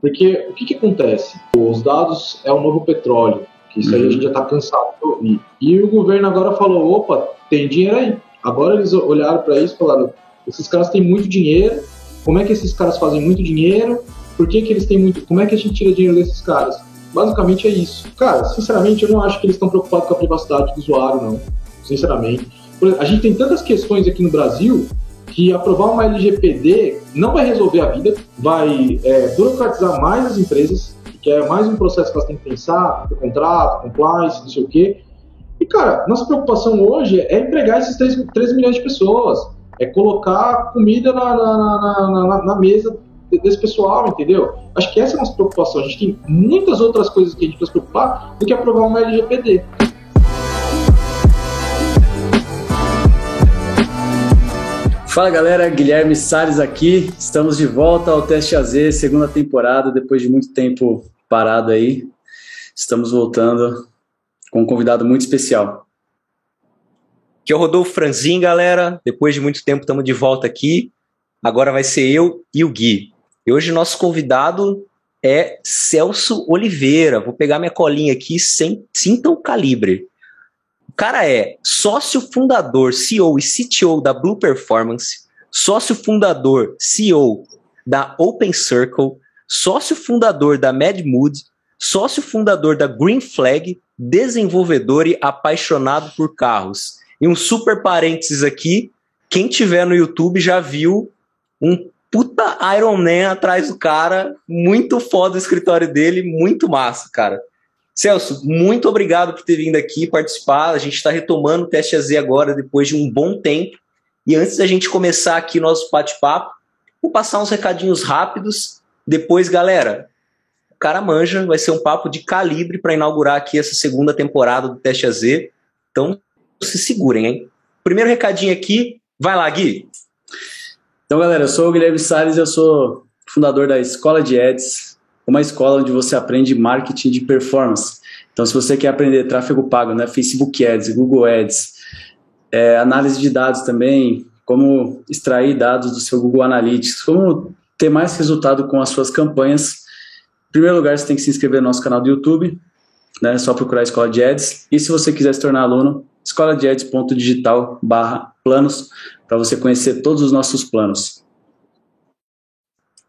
Porque o que, que acontece? Os dados é o novo petróleo, que isso aí a uhum. gente já está cansado de ouvir. E o governo agora falou: opa, tem dinheiro aí. Agora eles olharam para isso e falaram: esses caras têm muito dinheiro, como é que esses caras fazem muito dinheiro? Por que, que eles têm muito. Como é que a gente tira dinheiro desses caras? Basicamente é isso. Cara, sinceramente, eu não acho que eles estão preocupados com a privacidade do usuário, não. Sinceramente. A gente tem tantas questões aqui no Brasil que aprovar uma LGPD não vai resolver a vida, vai é, burocratizar mais as empresas, que é mais um processo que elas têm que pensar, contrato, compliance, não sei o quê. E, cara, nossa preocupação hoje é empregar esses 3, 3 milhões de pessoas, é colocar comida na, na, na, na, mesa desse pessoal, entendeu? Acho que essa é a nossa preocupação. A gente tem muitas outras coisas que a gente precisa se preocupar do que aprovar uma LGPD. Fala galera, Guilherme Salles aqui. Estamos de volta ao Teste AZ, segunda temporada, depois de muito tempo parado aí. Estamos voltando com um convidado muito especial. Que é o Rodolfo Franzin, galera. Depois de muito tempo estamos de volta aqui. Agora vai ser eu e o Gui. E hoje nosso convidado é Celso Oliveira. Vou pegar minha colinha aqui, sem, sinta o calibre cara é sócio fundador, CEO e CTO da Blue Performance, sócio fundador, CEO da Open Circle, sócio fundador da Mad Mood, sócio fundador da Green Flag, desenvolvedor e apaixonado por carros. E um super parênteses aqui, quem tiver no YouTube já viu um puta Iron Man atrás do cara, muito foda o escritório dele, muito massa, cara. Celso, muito obrigado por ter vindo aqui participar. A gente está retomando o teste AZ agora, depois de um bom tempo. E antes da gente começar aqui nosso bate-papo, vou passar uns recadinhos rápidos. Depois, galera, o cara manja, vai ser um papo de calibre para inaugurar aqui essa segunda temporada do Teste AZ. Então, se segurem, hein? Primeiro recadinho aqui, vai lá, Gui. Então, galera, eu sou o Guilherme Salles, eu sou fundador da Escola de Eds, uma escola onde você aprende marketing de performance. Então, se você quer aprender tráfego pago, né, Facebook Ads, Google Ads, é, análise de dados também, como extrair dados do seu Google Analytics, como ter mais resultado com as suas campanhas, em primeiro lugar, você tem que se inscrever no nosso canal do YouTube, né, é só procurar Escola de Ads. E se você quiser se tornar aluno, escoladeads.digital barra planos, para você conhecer todos os nossos planos.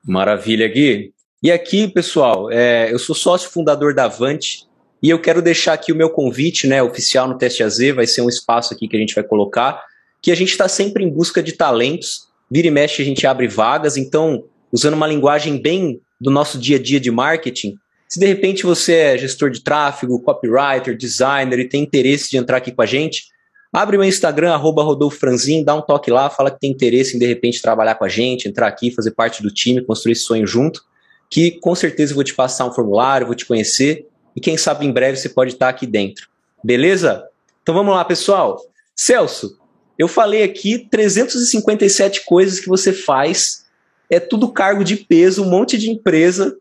Maravilha, Gui. E aqui, pessoal, é, eu sou sócio fundador da Avante e eu quero deixar aqui o meu convite né, oficial no Teste AZ, vai ser um espaço aqui que a gente vai colocar, que a gente está sempre em busca de talentos, vira e mexe a gente abre vagas, então, usando uma linguagem bem do nosso dia a dia de marketing, se de repente você é gestor de tráfego, copywriter, designer e tem interesse de entrar aqui com a gente, abre meu Instagram, arroba Rodolfo Franzin, dá um toque lá, fala que tem interesse em de repente trabalhar com a gente, entrar aqui, fazer parte do time, construir esse sonho junto que com certeza eu vou te passar um formulário, vou te conhecer e quem sabe em breve você pode estar aqui dentro. Beleza? Então vamos lá, pessoal. Celso, eu falei aqui 357 coisas que você faz, é tudo cargo de peso, um monte de empresa.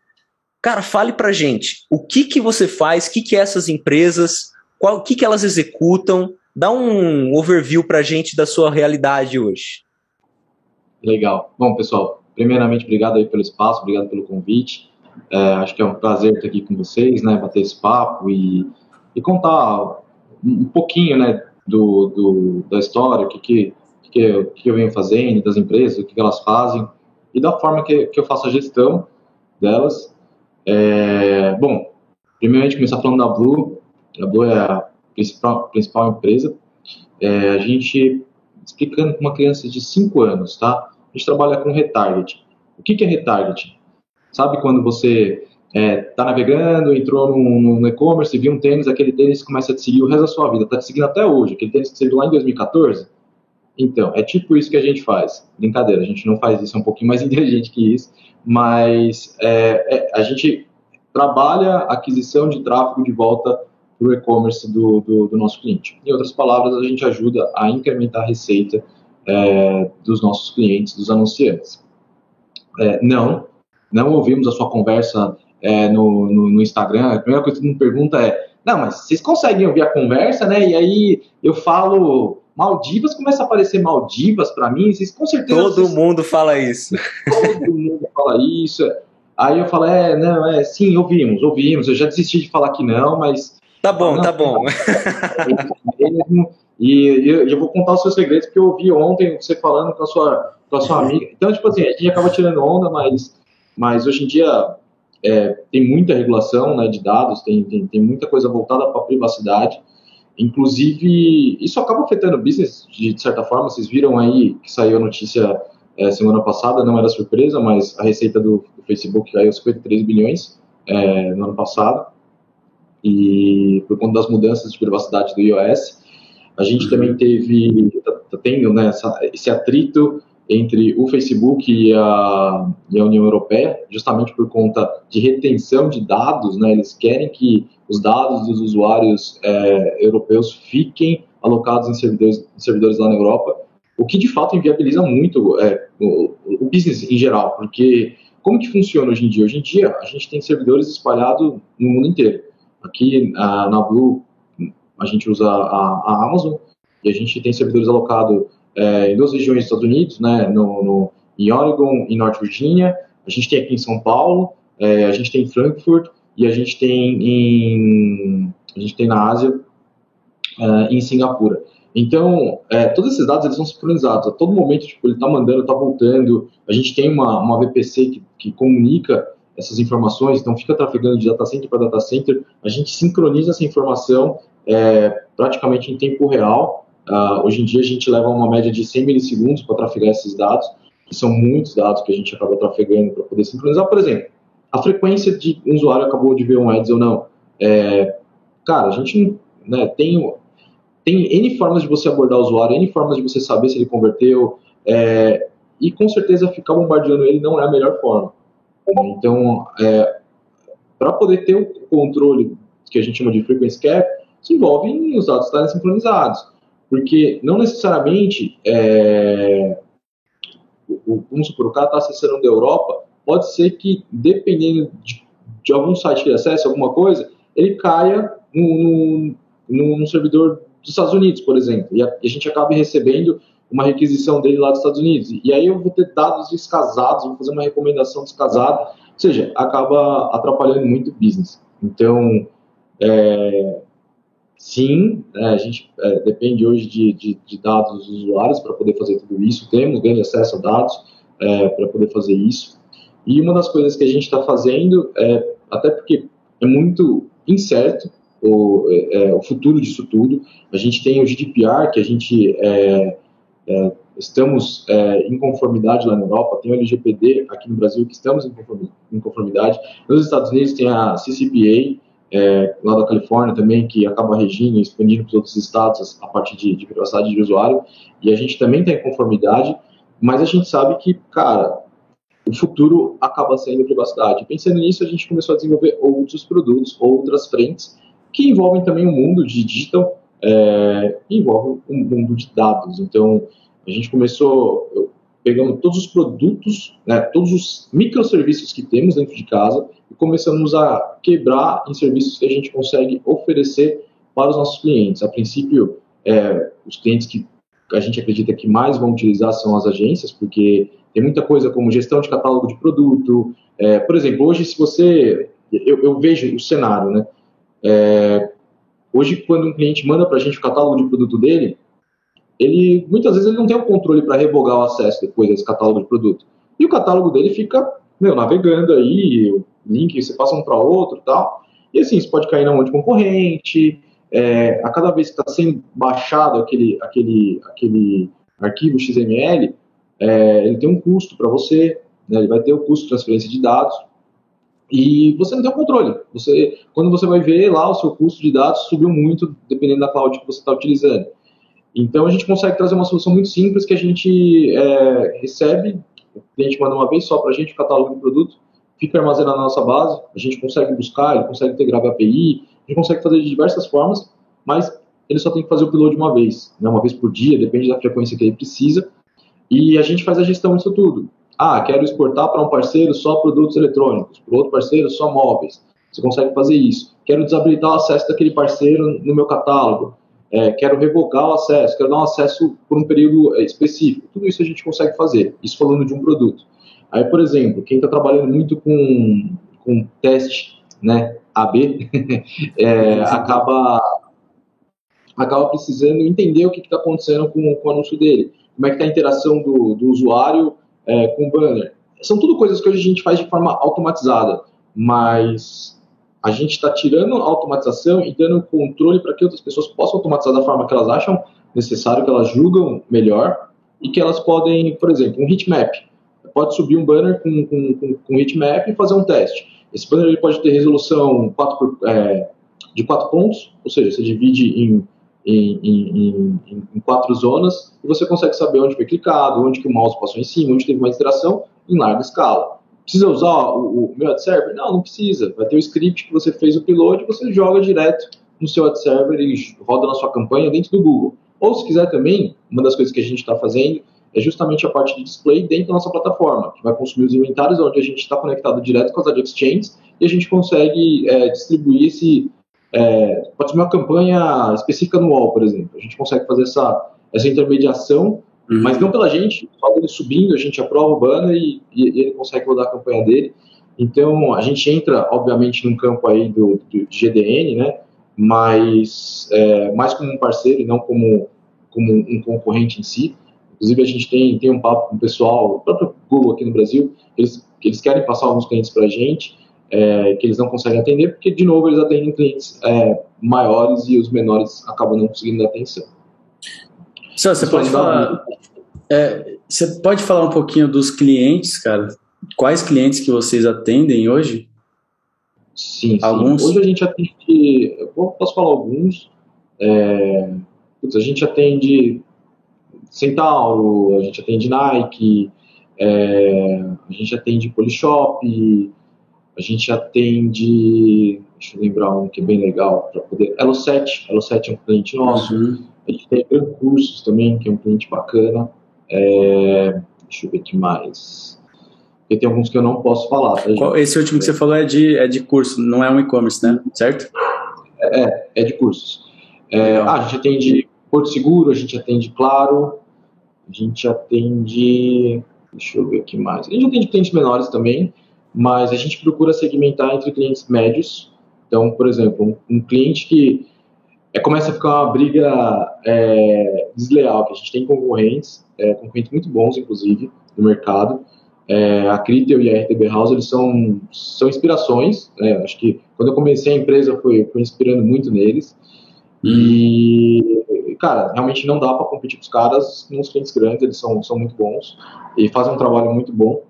Cara, fale pra gente, o que que você faz, o que que é essas empresas, o que que elas executam, dá um overview pra gente da sua realidade hoje. Legal. Bom, pessoal, primeiramente, obrigado aí pelo espaço, obrigado pelo convite. É, acho que é um prazer estar aqui com vocês, né, bater esse papo e, e contar um pouquinho, né, do, do da história, o que, que, que, eu, que eu venho fazendo, das empresas, o que, elas fazem e da forma que, que eu faço a gestão delas. É, bom, primeiramente começar falando da Blue. A Blue é a principal, principal empresa. É, a gente, explicando para uma criança de 5 anos, tá? A gente trabalha com retarget. O que, que é retarget? Sabe quando você está é, tá navegando, entrou no, no e-commerce, viu um tênis, aquele tênis começa a te seguir o resto da sua vida, está te seguindo até hoje, aquele tênis que você viu lá em 2014? Então, é tipo isso que a gente faz. Brincadeira, a gente não faz isso, é um pouquinho mais inteligente que isso, mas é, é, a gente trabalha a aquisição de tráfego de volta para o e-commerce do, do, do, nosso cliente. Em outras palavras, a gente ajuda a incrementar a receita é, dos nossos clientes, dos anunciantes. É, não, não ouvimos a sua conversa é, no, no, no, Instagram. A primeira coisa que me pergunta é: não, mas vocês conseguem ouvir a conversa, né? E aí eu falo Maldivas, começa a aparecer Maldivas para mim. Vocês com certeza. Todo vocês... mundo fala isso. Todo mundo fala isso. Aí eu falo, é, não, é, sim, ouvimos, ouvimos. Eu já desisti de falar que não, mas. Tá bom, não, tá bom. e eu, eu vou contar os seus segredos, porque eu ouvi ontem você falando com a sua, com a sua amiga. Então, tipo assim, a gente acaba tirando onda, mas, mas hoje em dia é, tem muita regulação né, de dados, tem, tem, tem muita coisa voltada para a privacidade. Inclusive, isso acaba afetando o business de, de, certa forma. Vocês viram aí que saiu a notícia é, semana passada, não era surpresa, mas a receita do, do Facebook caiu 53 bilhões é, no ano passado. E por conta das mudanças de privacidade do iOS, a gente também teve, tá, tá tendo né, essa, esse atrito entre o Facebook e a, e a, União Europeia, justamente por conta de retenção de dados, né? Eles querem que os dados dos usuários é, europeus fiquem alocados em servidores, em servidores lá na Europa, o que de fato inviabiliza muito é, o, o, business em geral, porque como que funciona hoje em dia? Hoje em dia a gente tem servidores espalhados no mundo inteiro. Aqui a, na Blue a gente usa a, a Amazon e a gente tem servidores alocados é, em duas regiões dos Estados Unidos, né, no, no, em Oregon e Norte Virginia, a gente tem aqui em São Paulo, é, a gente tem em Frankfurt e a gente tem em a gente tem na Ásia, é, em Singapura. Então, é, todos esses dados eles são sincronizados. A todo momento, tipo, ele está mandando, está voltando. A gente tem uma, uma VPC que, que comunica essas informações, então fica trafegando de data center para data center. A gente sincroniza essa informação é, praticamente em tempo real Uh, hoje em dia a gente leva uma média de 100 milissegundos para trafegar esses dados, que são muitos dados que a gente acaba trafegando para poder sincronizar. Por exemplo, a frequência de um usuário acabou de ver um ads ou não. É, cara, a gente né, tem, tem N formas de você abordar o usuário, N formas de você saber se ele converteu, é, e com certeza ficar bombardeando ele não é a melhor forma. Então, é, para poder ter o controle que a gente chama de frequency cap, que envolve os dados estarem sincronizados. Porque não necessariamente, é, o, vamos supor, o cara está acessando da Europa, pode ser que, dependendo de, de, algum site que ele acesse, alguma coisa, ele caia no, no, no servidor dos Estados Unidos, por exemplo, e a, e a gente acabe recebendo uma requisição dele lá dos Estados Unidos. E aí eu vou ter dados descasados, vou fazer uma recomendação descasada, ou seja, acaba atrapalhando muito o business. Então, é, Sim, é, a gente é, depende hoje de, de, de, dados dos usuários para poder fazer tudo isso. Temos grande acesso a dados é, para poder fazer isso. E uma das coisas que a gente está fazendo, é, até porque é muito incerto o, é, é, o futuro disso tudo, a gente tem o GDPR, que a gente estamos em conformidade lá na Europa, tem o LGPD aqui no Brasil, que estamos em conformidade. Nos Estados Unidos tem a CCPA, é, lá da Califórnia também, que acaba regindo e expandindo para os outros estados a partir de, de privacidade de usuário, e a gente também tem conformidade, mas a gente sabe que, cara, o futuro acaba sendo privacidade. Pensando nisso, a gente começou a desenvolver outros produtos, outras frentes, que envolvem também o mundo de digital, é, envolve um mundo de dados. Então, a gente começou pegando todos os produtos, né, todos os microserviços que temos dentro de casa, e começamos a quebrar em serviços que a gente consegue oferecer para os nossos clientes. A princípio, é, os clientes que a gente acredita que mais vão utilizar são as agências, porque tem muita coisa como gestão de catálogo de produto. É, por exemplo, hoje, se você. Eu, eu vejo o cenário, né? É, hoje, quando um cliente manda para a gente o catálogo de produto dele, ele muitas vezes ele não tem o controle para revogar o acesso depois desse catálogo de produto. E o catálogo dele fica, meu, navegando aí, link, você passa um para outro tal. E assim, isso pode cair na mão de concorrente, é, a cada vez que está sendo baixado aquele, aquele, aquele arquivo XML, é, ele tem um custo para você, né, ele vai ter o custo de transferência de dados, e você não tem o controle. Você, quando você vai ver lá, o seu custo de dados subiu muito, dependendo da cloud que você está utilizando. Então, a gente consegue trazer uma solução muito simples que a gente é, recebe, o cliente manda uma vez só para a gente o catálogo de produto, fica armazenado na nossa base, a gente consegue buscar, ele consegue integrar a API, a gente consegue fazer de diversas formas, mas ele só tem que fazer o upload uma vez, né, uma vez por dia, depende da frequência que ele precisa, e a gente faz a gestão disso tudo. Ah, quero exportar para um parceiro só produtos eletrônicos, para outro parceiro só móveis. Você consegue fazer isso. Quero desabilitar o acesso daquele parceiro no meu catálogo. É, quero revogar o acesso, quero dar um acesso por um período específico. Tudo isso a gente consegue fazer, isso falando de um produto. Aí, por exemplo, quem está trabalhando muito com, com teste, né, AB, é, acaba acaba precisando entender o que está acontecendo com, com o anúncio dele, como é que está a interação do, do usuário é, com banner. São tudo coisas que hoje a gente faz de forma automatizada, mas a gente está tirando a automatização e dando controle para que outras pessoas possam automatizar da forma que elas acham necessário, que elas julgam melhor e que elas podem, por exemplo, um heatmap. Pode subir um banner com, com, com, com heatmap e fazer um teste. Esse banner ele pode ter resolução 4 por, é, de 4 pontos, ou seja, você divide em, em, em, em, quatro zonas e você consegue saber onde foi clicado, onde que o mouse passou em cima, onde teve uma interação em larga escala. Precisa usar o, o meu ad server? Não, não precisa. Vai ter o script que você fez o upload, você joga direto no seu ad server e roda na sua campanha dentro do Google. Ou se quiser também, uma das coisas que a gente está fazendo é justamente a parte de display dentro da nossa plataforma, que vai consumir os inventários onde a gente está conectado direto com as ad exchanges e a gente consegue é, distribuir esse. É, pode ser uma campanha específica no wall, por exemplo. A gente consegue fazer essa, essa intermediação, uhum. mas não pela gente, só ele subindo, a gente aprova o banner e, e, ele consegue rodar a campanha dele. Então, a gente entra, obviamente, num campo aí do, do GDN, né? mas é, mais como um parceiro e não como, como um concorrente em si. Inclusive, a gente tem, tem um papo com o pessoal, o próprio Google aqui no Brasil, eles, eles querem passar alguns clientes para a gente, é, que eles não conseguem atender, porque, de novo, eles atendem clientes é, maiores e os menores acabam não conseguindo dar atenção. Só, você pode falar... É, você pode falar um pouquinho dos clientes, cara? Quais clientes que vocês atendem hoje? Sim, alguns? Sim. Hoje a gente atende, eu posso falar alguns, é, putz, a gente atende Centauro, a gente atende Nike, é, a gente atende Polishop, a gente atende, deixa eu lembrar um que é bem legal para poder, Elo7, Elo7 é um cliente nosso, uhum. a gente tem Gran Cursos também, que é um cliente bacana, é, deixa eu ver que mais, porque tem alguns que eu não posso falar. Tá, esse último que você falou é de, é de curso, não é um e-commerce, né? Certo? É, é de cursos. É, ah, a gente atende Porto Seguro, a gente atende Claro, a gente atende. Deixa eu ver aqui mais. A gente atende clientes menores também, mas a gente procura segmentar entre clientes médios. Então, por exemplo, um, um cliente que é, começa a ficar uma briga é, desleal, que a gente tem concorrentes, é, concorrentes muito bons, inclusive, no mercado é, a Critel e a RTB House eles são, são inspirações. Né? Acho que quando eu comecei a empresa foi, foi inspirando muito neles. E, cara, realmente não dá para competir com os caras nos clientes grandes, eles são, são muito bons e fazem um trabalho muito bom.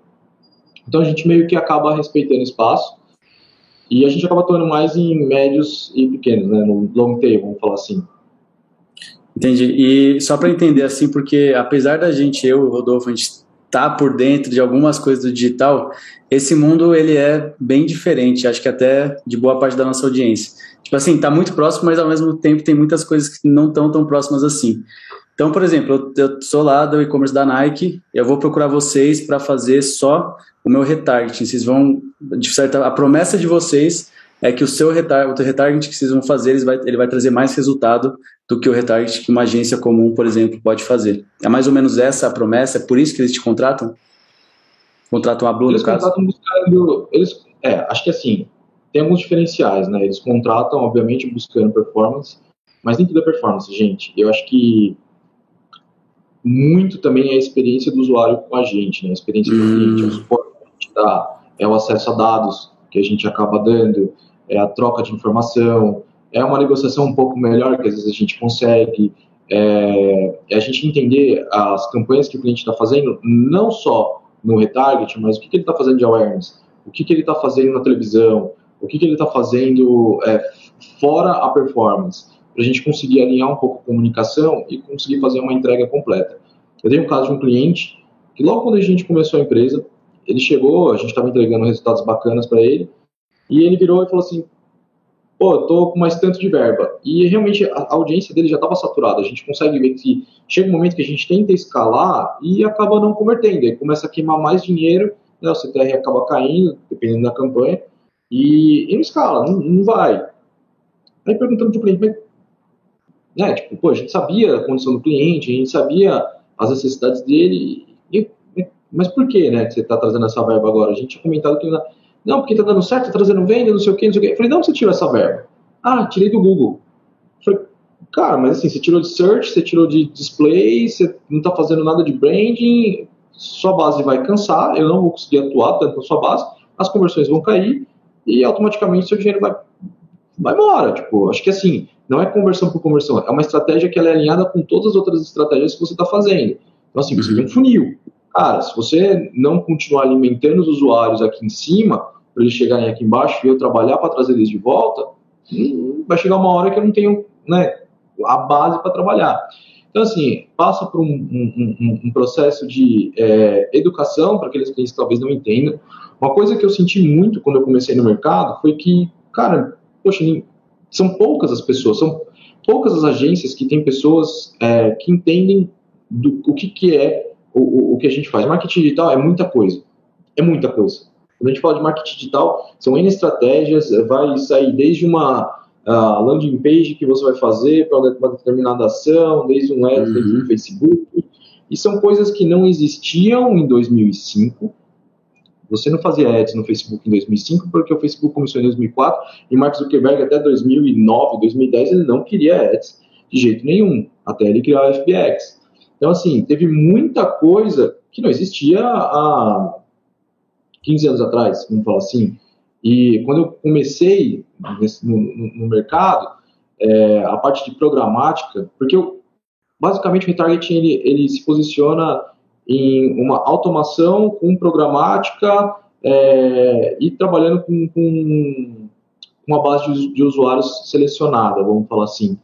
Então a gente meio que acaba respeitando espaço e a gente acaba atuando mais em médios e pequenos, né? no long tail, vamos falar assim. Entendi. E só para entender assim, porque apesar da gente, eu e o Rodolfo, a gente tá por dentro de algumas coisas do digital, esse mundo ele é bem diferente, acho que até de boa parte da nossa audiência. Tipo assim, tá muito próximo, mas ao mesmo tempo tem muitas coisas que não estão tão próximas assim. Então, por exemplo, eu, eu sou lá do e-commerce da Nike, eu vou procurar vocês para fazer só o meu retargeting. Vocês vão, de certa, a promessa de vocês é que o seu retar, o retargeting que vocês vão fazer, ele vai, ele vai trazer mais resultado do que o retarget que uma agência comum, por exemplo, pode fazer. É mais ou menos essa a promessa? É por isso que eles te contratam? Contratam a Blue, eles no caso? Buscando, eles, é, acho que assim, tem alguns diferenciais, né? Eles contratam, obviamente, buscando performance, mas nem tudo é performance, gente. Eu acho que muito também é a experiência do usuário com a gente, né? A experiência do hum. cliente, dá, é o acesso a dados que a gente acaba dando, é a troca de informação, é uma negociação um pouco melhor que às vezes a gente consegue, é, é a gente entender as campanhas que o cliente está fazendo, não só no retarget, mas o que, que ele está fazendo de awareness, o que, que ele está fazendo na televisão, o que, que ele está fazendo é, fora a performance, para a gente conseguir alinhar um pouco a comunicação e conseguir fazer uma entrega completa. Eu tenho um caso de um cliente que logo quando a gente começou a empresa, ele chegou, a gente estava entregando resultados bacanas para ele, e ele virou e falou assim, pô, tô com mais tanto de verba. E realmente a audiência dele já estava saturada. A gente consegue ver que chega um momento que a gente tenta escalar e acaba não convertendo. Aí começa a queimar mais dinheiro, né, o CTR acaba caindo, dependendo da campanha, e, e não escala, não, não vai. Aí perguntando pro cliente, mas, né, tipo, pô, a gente sabia a condição do cliente, a gente sabia as necessidades dele, mas por que, né, que você está trazendo essa verba agora? A gente tinha comentado que não, porque está dando certo, está trazendo venda, não sei o que, não sei o que. Eu falei, não, você tirou essa verba? Ah, tirei do Google. Eu falei, cara, mas assim, você tirou de search, você tirou de display, você não está fazendo nada de branding, sua base vai cansar, eu não vou conseguir atuar tanto na sua base, as conversões vão cair e automaticamente seu dinheiro vai, vai embora. Tipo, acho que assim, não é conversão por conversão, é uma estratégia que é alinhada com todas as outras estratégias que você está fazendo. Então, assim, você tem um funil. Cara, se você não continuar alimentando os usuários aqui em cima, para eles chegarem aqui embaixo e eu trabalhar para trazer eles de volta, hum, vai chegar uma hora que eu não tenho né, a base para trabalhar. Então, assim, passa por um, um, um processo de é, educação para aqueles clientes que talvez não entendam. Uma coisa que eu senti muito quando eu comecei no mercado foi que, cara, poxa, são poucas as pessoas, são poucas as agências que têm pessoas é, que entendem do, o que, que é o, o que a gente faz. Marketing digital é muita coisa. É muita coisa. Quando a gente fala de marketing digital, são N estratégias, vai sair desde uma a landing page que você vai fazer para uma determinada ação, desde um ads uhum. do Facebook. E são coisas que não existiam em 2005. Você não fazia ads no Facebook em 2005 porque o Facebook começou em 2004 e Mark Zuckerberg até 2009, 2010 ele não queria ads de jeito nenhum, até ele criar o FBX. Então assim, teve muita coisa que não existia há 15 anos atrás, vamos falar assim. E quando eu comecei nesse, no, no, mercado, é, a parte de programática, porque eu, basicamente o retargeting ele, ele se posiciona em uma automação com programática é, e trabalhando com, com uma base de, de, usuários selecionada, vamos falar assim.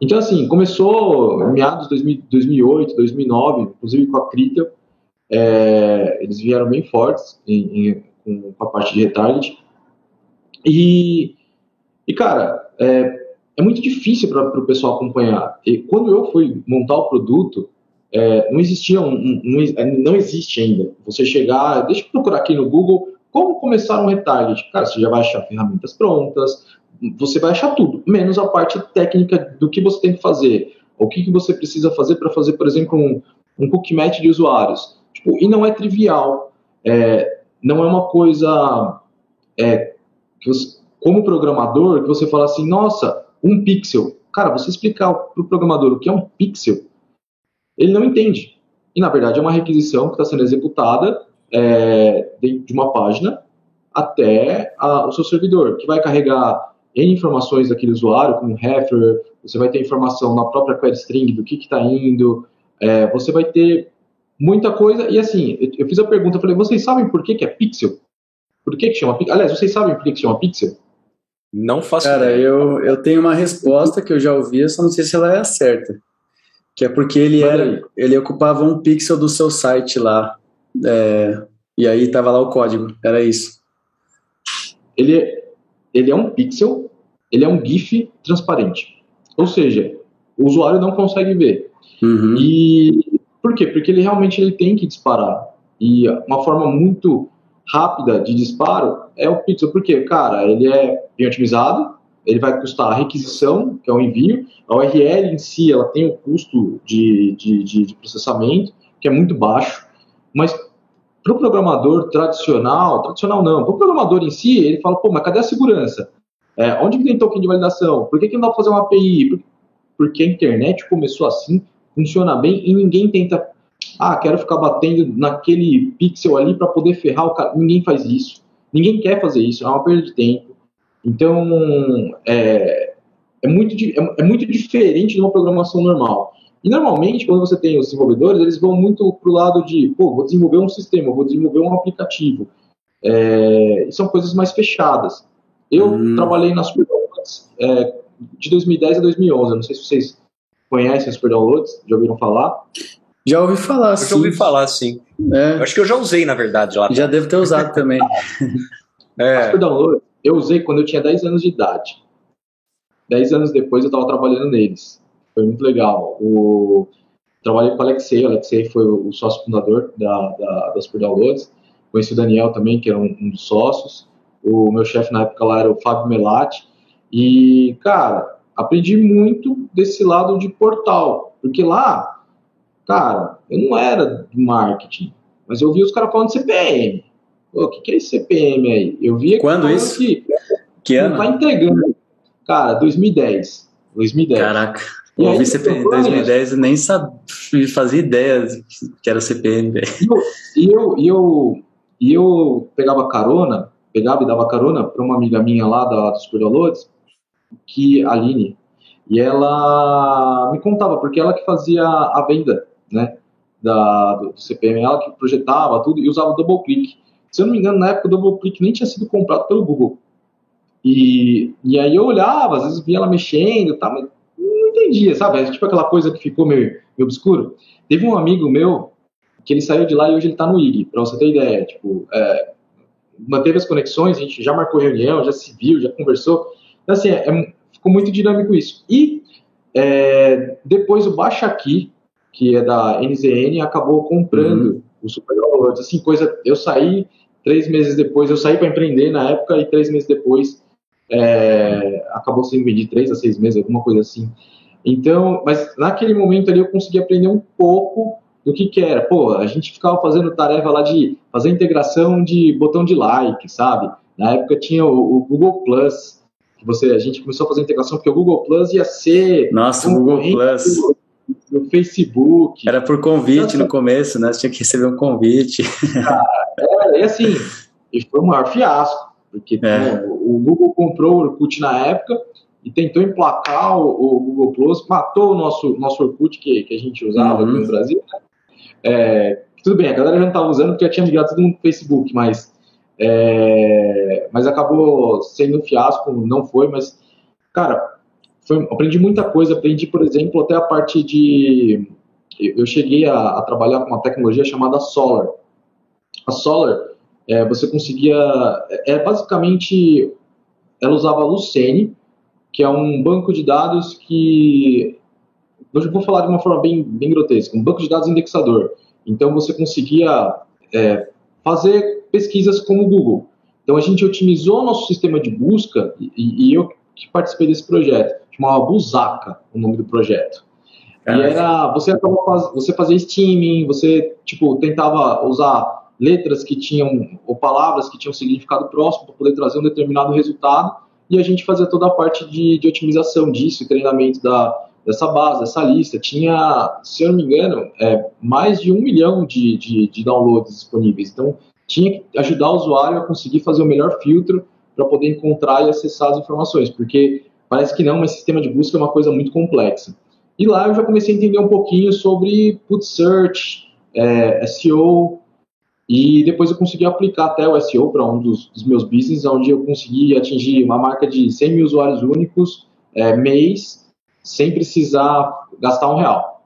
Então, assim, começou em meados de 2008, 2009, inclusive com a Critel, é, eles vieram bem fortes em, em com, a parte de retarget. E, e cara, é, é muito difícil para o pessoal acompanhar. E quando eu fui montar o produto, é, não existia um, um, um, não existe ainda. Você chegar, deixa eu procurar aqui no Google como começar um retarget. Cara, você já vai achar ferramentas prontas, você vai achar tudo, menos a parte técnica do que você tem que fazer. O que, que você precisa fazer para fazer, por exemplo, um, um match de usuários. Tipo, e não é trivial. É, não é uma coisa é, que você, como programador que você fala assim, nossa, um pixel. Cara, você explicar para o programador o que é um pixel, ele não entende. E na verdade é uma requisição que está sendo executada é, de uma página até a, o seu servidor, que vai carregar N informações daquele usuário, como refer, você vai ter informação na própria query string do que está indo, é, você vai ter muita coisa. E assim, eu, eu fiz a pergunta, eu falei, vocês sabem por que, que é pixel? Por que, que chama pixel? Aliás, vocês sabem por que, que chama pixel? Não faço Cara, eu, eu tenho uma resposta que eu já ouvi, só não sei se ela é a certa. Que é porque ele era, ele ocupava um pixel do seu site lá. É, e aí tava lá o código. Era isso. Ele, é, ele é um pixel, ele é um GIF transparente. Ou seja, o usuário não consegue ver. Uhum. E por quê? Porque ele realmente ele tem que disparar. E uma forma muito rápida de disparo é o pixel, porque, cara, ele é bem otimizado, ele vai custar a requisição, que é o envio, a URL em si, ela tem o custo de, de, de, de processamento, que é muito baixo, mas para o programador tradicional, tradicional não, para o programador em si, ele fala, pô, mas cadê a segurança? É, onde tem token de validação? Por que, que não dá para fazer uma API? Porque a internet começou assim, funciona bem e ninguém tenta, ah, quero ficar batendo naquele pixel ali para poder ferrar o cara. Ninguém faz isso. Ninguém quer fazer isso, é uma perda de tempo. Então, é, é, muito, é, é muito diferente de uma programação normal. E normalmente, quando você tem os desenvolvedores, eles vão muito para o lado de, pô, vou desenvolver um sistema, vou desenvolver um aplicativo. É, são coisas mais fechadas. Eu hum. trabalhei nas é, de 2010 a 2011, não sei se vocês conhecem os super downloads? Já ouviram falar? Já ouvi falar, eu sim. Já ouvi falar, sim. É. acho que eu já usei, na verdade. Lá já devo ter usado também. é. Super download eu usei quando eu tinha 10 anos de idade. 10 anos depois eu estava trabalhando neles. Foi muito legal. O... Trabalhei com o Alexei. O Alexei foi o sócio fundador da, da, da Super Downloads. Conheci o Daniel também, que era um, um dos sócios. O meu chefe na época lá era o Fábio Melati. E, cara, aprendi muito desse lado de portal, porque lá, cara, eu não era do marketing, mas eu vi os caras falando de CPM. o que, que é esse CPM aí? Eu vi Quando isso? Que, que ano? Tá entregando. Cara, 2010. 2010. Caraca. E eu vi CPM em 2010 e nem sabia, fazia ideia que era CPM. E eu, eu, e eu pegava carona, pegava e dava carona para uma amiga minha lá da, dos Downloads, que a Aline, e ela me contava, porque ela que fazia a venda, né, da, do, CPM, ela que projetava tudo e usava o double click. Se eu não me engano, na época o double click nem tinha sido comprado pelo Google. E, e aí eu olhava, às vezes via ela mexendo, tá, mas entendia, sabe? É tipo aquela coisa que ficou meio, meio obscuro. Teve um amigo meu que ele saiu de lá e hoje ele está no IG, para você ter ideia. Tipo, é, manteve as conexões, a gente já marcou reunião, já se viu, já conversou. Então, assim, é, é, ficou muito dinâmico isso. E é, depois o Baixa Aqui, que é da NZN, acabou comprando uhum. o Super Downloads. Assim, coisa, eu saí três meses depois, eu saí para empreender na época e três meses depois é, acabou sendo vendido três a seis meses, alguma coisa assim. Então, mas naquele momento ali eu consegui aprender um pouco do que que era. Pô, a gente ficava fazendo tarefa lá de fazer integração de botão de like, sabe? Na época tinha o, o Google Plus, que você, a gente começou a fazer integração porque o Google Plus ia ser Nossa, o Google Plus no Facebook. Era por convite então, no começo, né? Você tinha que receber um convite. Cara, é, e assim, foi o maior fiasco, porque é. o, o Google comprou o Orkut na época e tentou emplacar o, o, Google Plus, matou o nosso, nosso Orkut que, que a gente usava uhum. aqui no Brasil, né? É, tudo bem, a galera já não estava usando porque já tinha migrado tudo no Facebook, mas, é, mas acabou sendo um fiasco, não foi, mas, cara, foi, aprendi muita coisa, aprendi, por exemplo, até a parte de... Eu cheguei a, a trabalhar com uma tecnologia chamada Solar. A Solar, é, você conseguia... É, é basicamente... Ela usava Lucene, que é um banco de dados que Hoje eu vou falar de uma forma bem, bem grotesca, um banco de dados indexador. Então você conseguia é, fazer pesquisas com o Google. Então a gente otimizou nosso sistema de busca e, e eu que participei desse projeto, chamava Busaka, o nome do projeto. E era você faz, você fazia steaming, você tipo tentava usar letras que tinham ou palavras que tinham significado próximo para poder trazer um determinado resultado e a gente fazia toda a parte de, de otimização disso, treinamento da, dessa base, dessa lista. Tinha, se eu não me engano, é, mais de um milhão de, de, de downloads disponíveis. Então, tinha que ajudar o usuário a conseguir fazer o melhor filtro para poder encontrar e acessar as informações, porque parece que não, mas sistema de busca é uma coisa muito complexa. E lá eu já comecei a entender um pouquinho sobre put search, é, SEO, e depois eu consegui aplicar até o SEO para um dos, dos, meus business, onde eu consegui atingir uma marca de 100 mil usuários únicos é, mês, sem precisar gastar um real.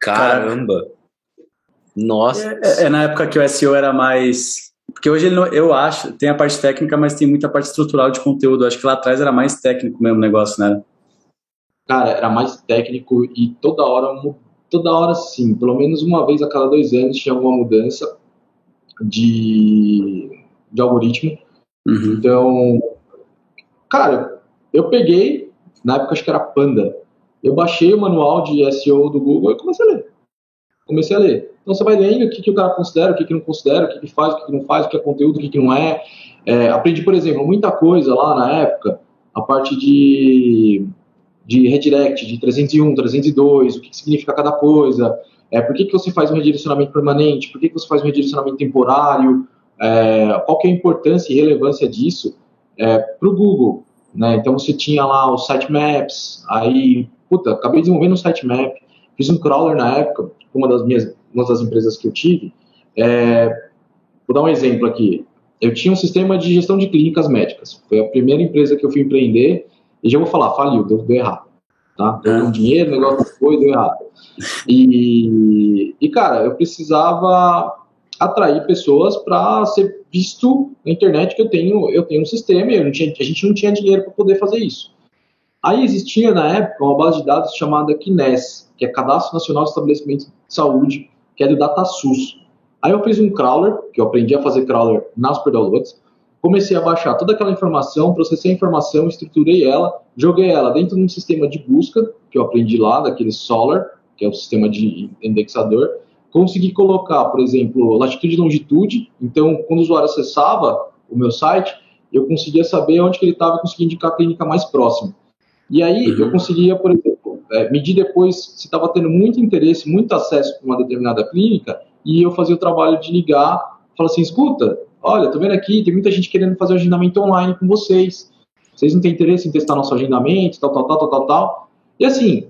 Caramba! Nossa! É, é, na época que o SEO era mais. Porque hoje não, eu acho, tem a parte técnica, mas tem muita parte estrutural de conteúdo. Acho que lá atrás era mais técnico mesmo o negócio, né? Cara, era mais técnico e toda hora, toda hora sim, pelo menos uma vez a cada dois anos tinha alguma mudança de, de algoritmo. Uhum. Então, cara, eu peguei, na época acho que era Panda. Eu baixei o manual de SEO do Google e comecei a ler. Comecei a ler. Então você vai lendo o que, que o cara considera, o que, que não considera, o que, que faz, o que, que não faz, o que é conteúdo, o que, que não é. é. Aprendi, por exemplo, muita coisa lá na época, a parte de, de redirect, de 301, 302, o que, que significa cada coisa, é, por que, que você faz um redirecionamento permanente, por que, que você faz um redirecionamento temporário, é, qual que é a importância e relevância disso é, para o Google. Né? Então você tinha lá os sitemaps, aí, puta, acabei desenvolvendo um sitemap, fiz um crawler na época, uma das minhas, uma das empresas que eu tive. É, vou dar um exemplo aqui. Eu tinha um sistema de gestão de clínicas médicas. Foi a primeira empresa que eu fui empreender e já vou falar, faliu, deu, deu errado. Tá? Deu um dinheiro, o negócio foi, deu errado. E, e, cara, eu precisava atrair pessoas para ser visto na internet que eu tenho, eu tenho um sistema e eu não tinha, a gente não tinha dinheiro para poder fazer isso. Aí existia na época uma base de dados chamada KINES, que é Cadastro Nacional de Estabelecimento de Saúde, que é do DataSUS. Aí eu fiz um crawler, que eu aprendi a fazer crawler nas Super Downloads, comecei a baixar toda aquela informação, processei a informação, estruturei ela, joguei ela dentro de um sistema de busca, que eu aprendi lá, daquele Solar, que é o sistema de indexador, consegui colocar, por exemplo, latitude e longitude. Então, quando o usuário acessava o meu site, eu conseguia saber onde que ele estava e conseguia indicar a clínica mais próxima. E aí, uhum. eu conseguia, por exemplo, é, medir depois se estava tendo muito interesse, muito acesso para uma determinada clínica, e eu fazia o trabalho de ligar, falar assim, escuta, olha, tô vendo aqui, tem muita gente querendo fazer agendamento online com vocês. Vocês não têm interesse em testar nosso agendamento, tal, tal, tal, tal, tal, tal. E assim,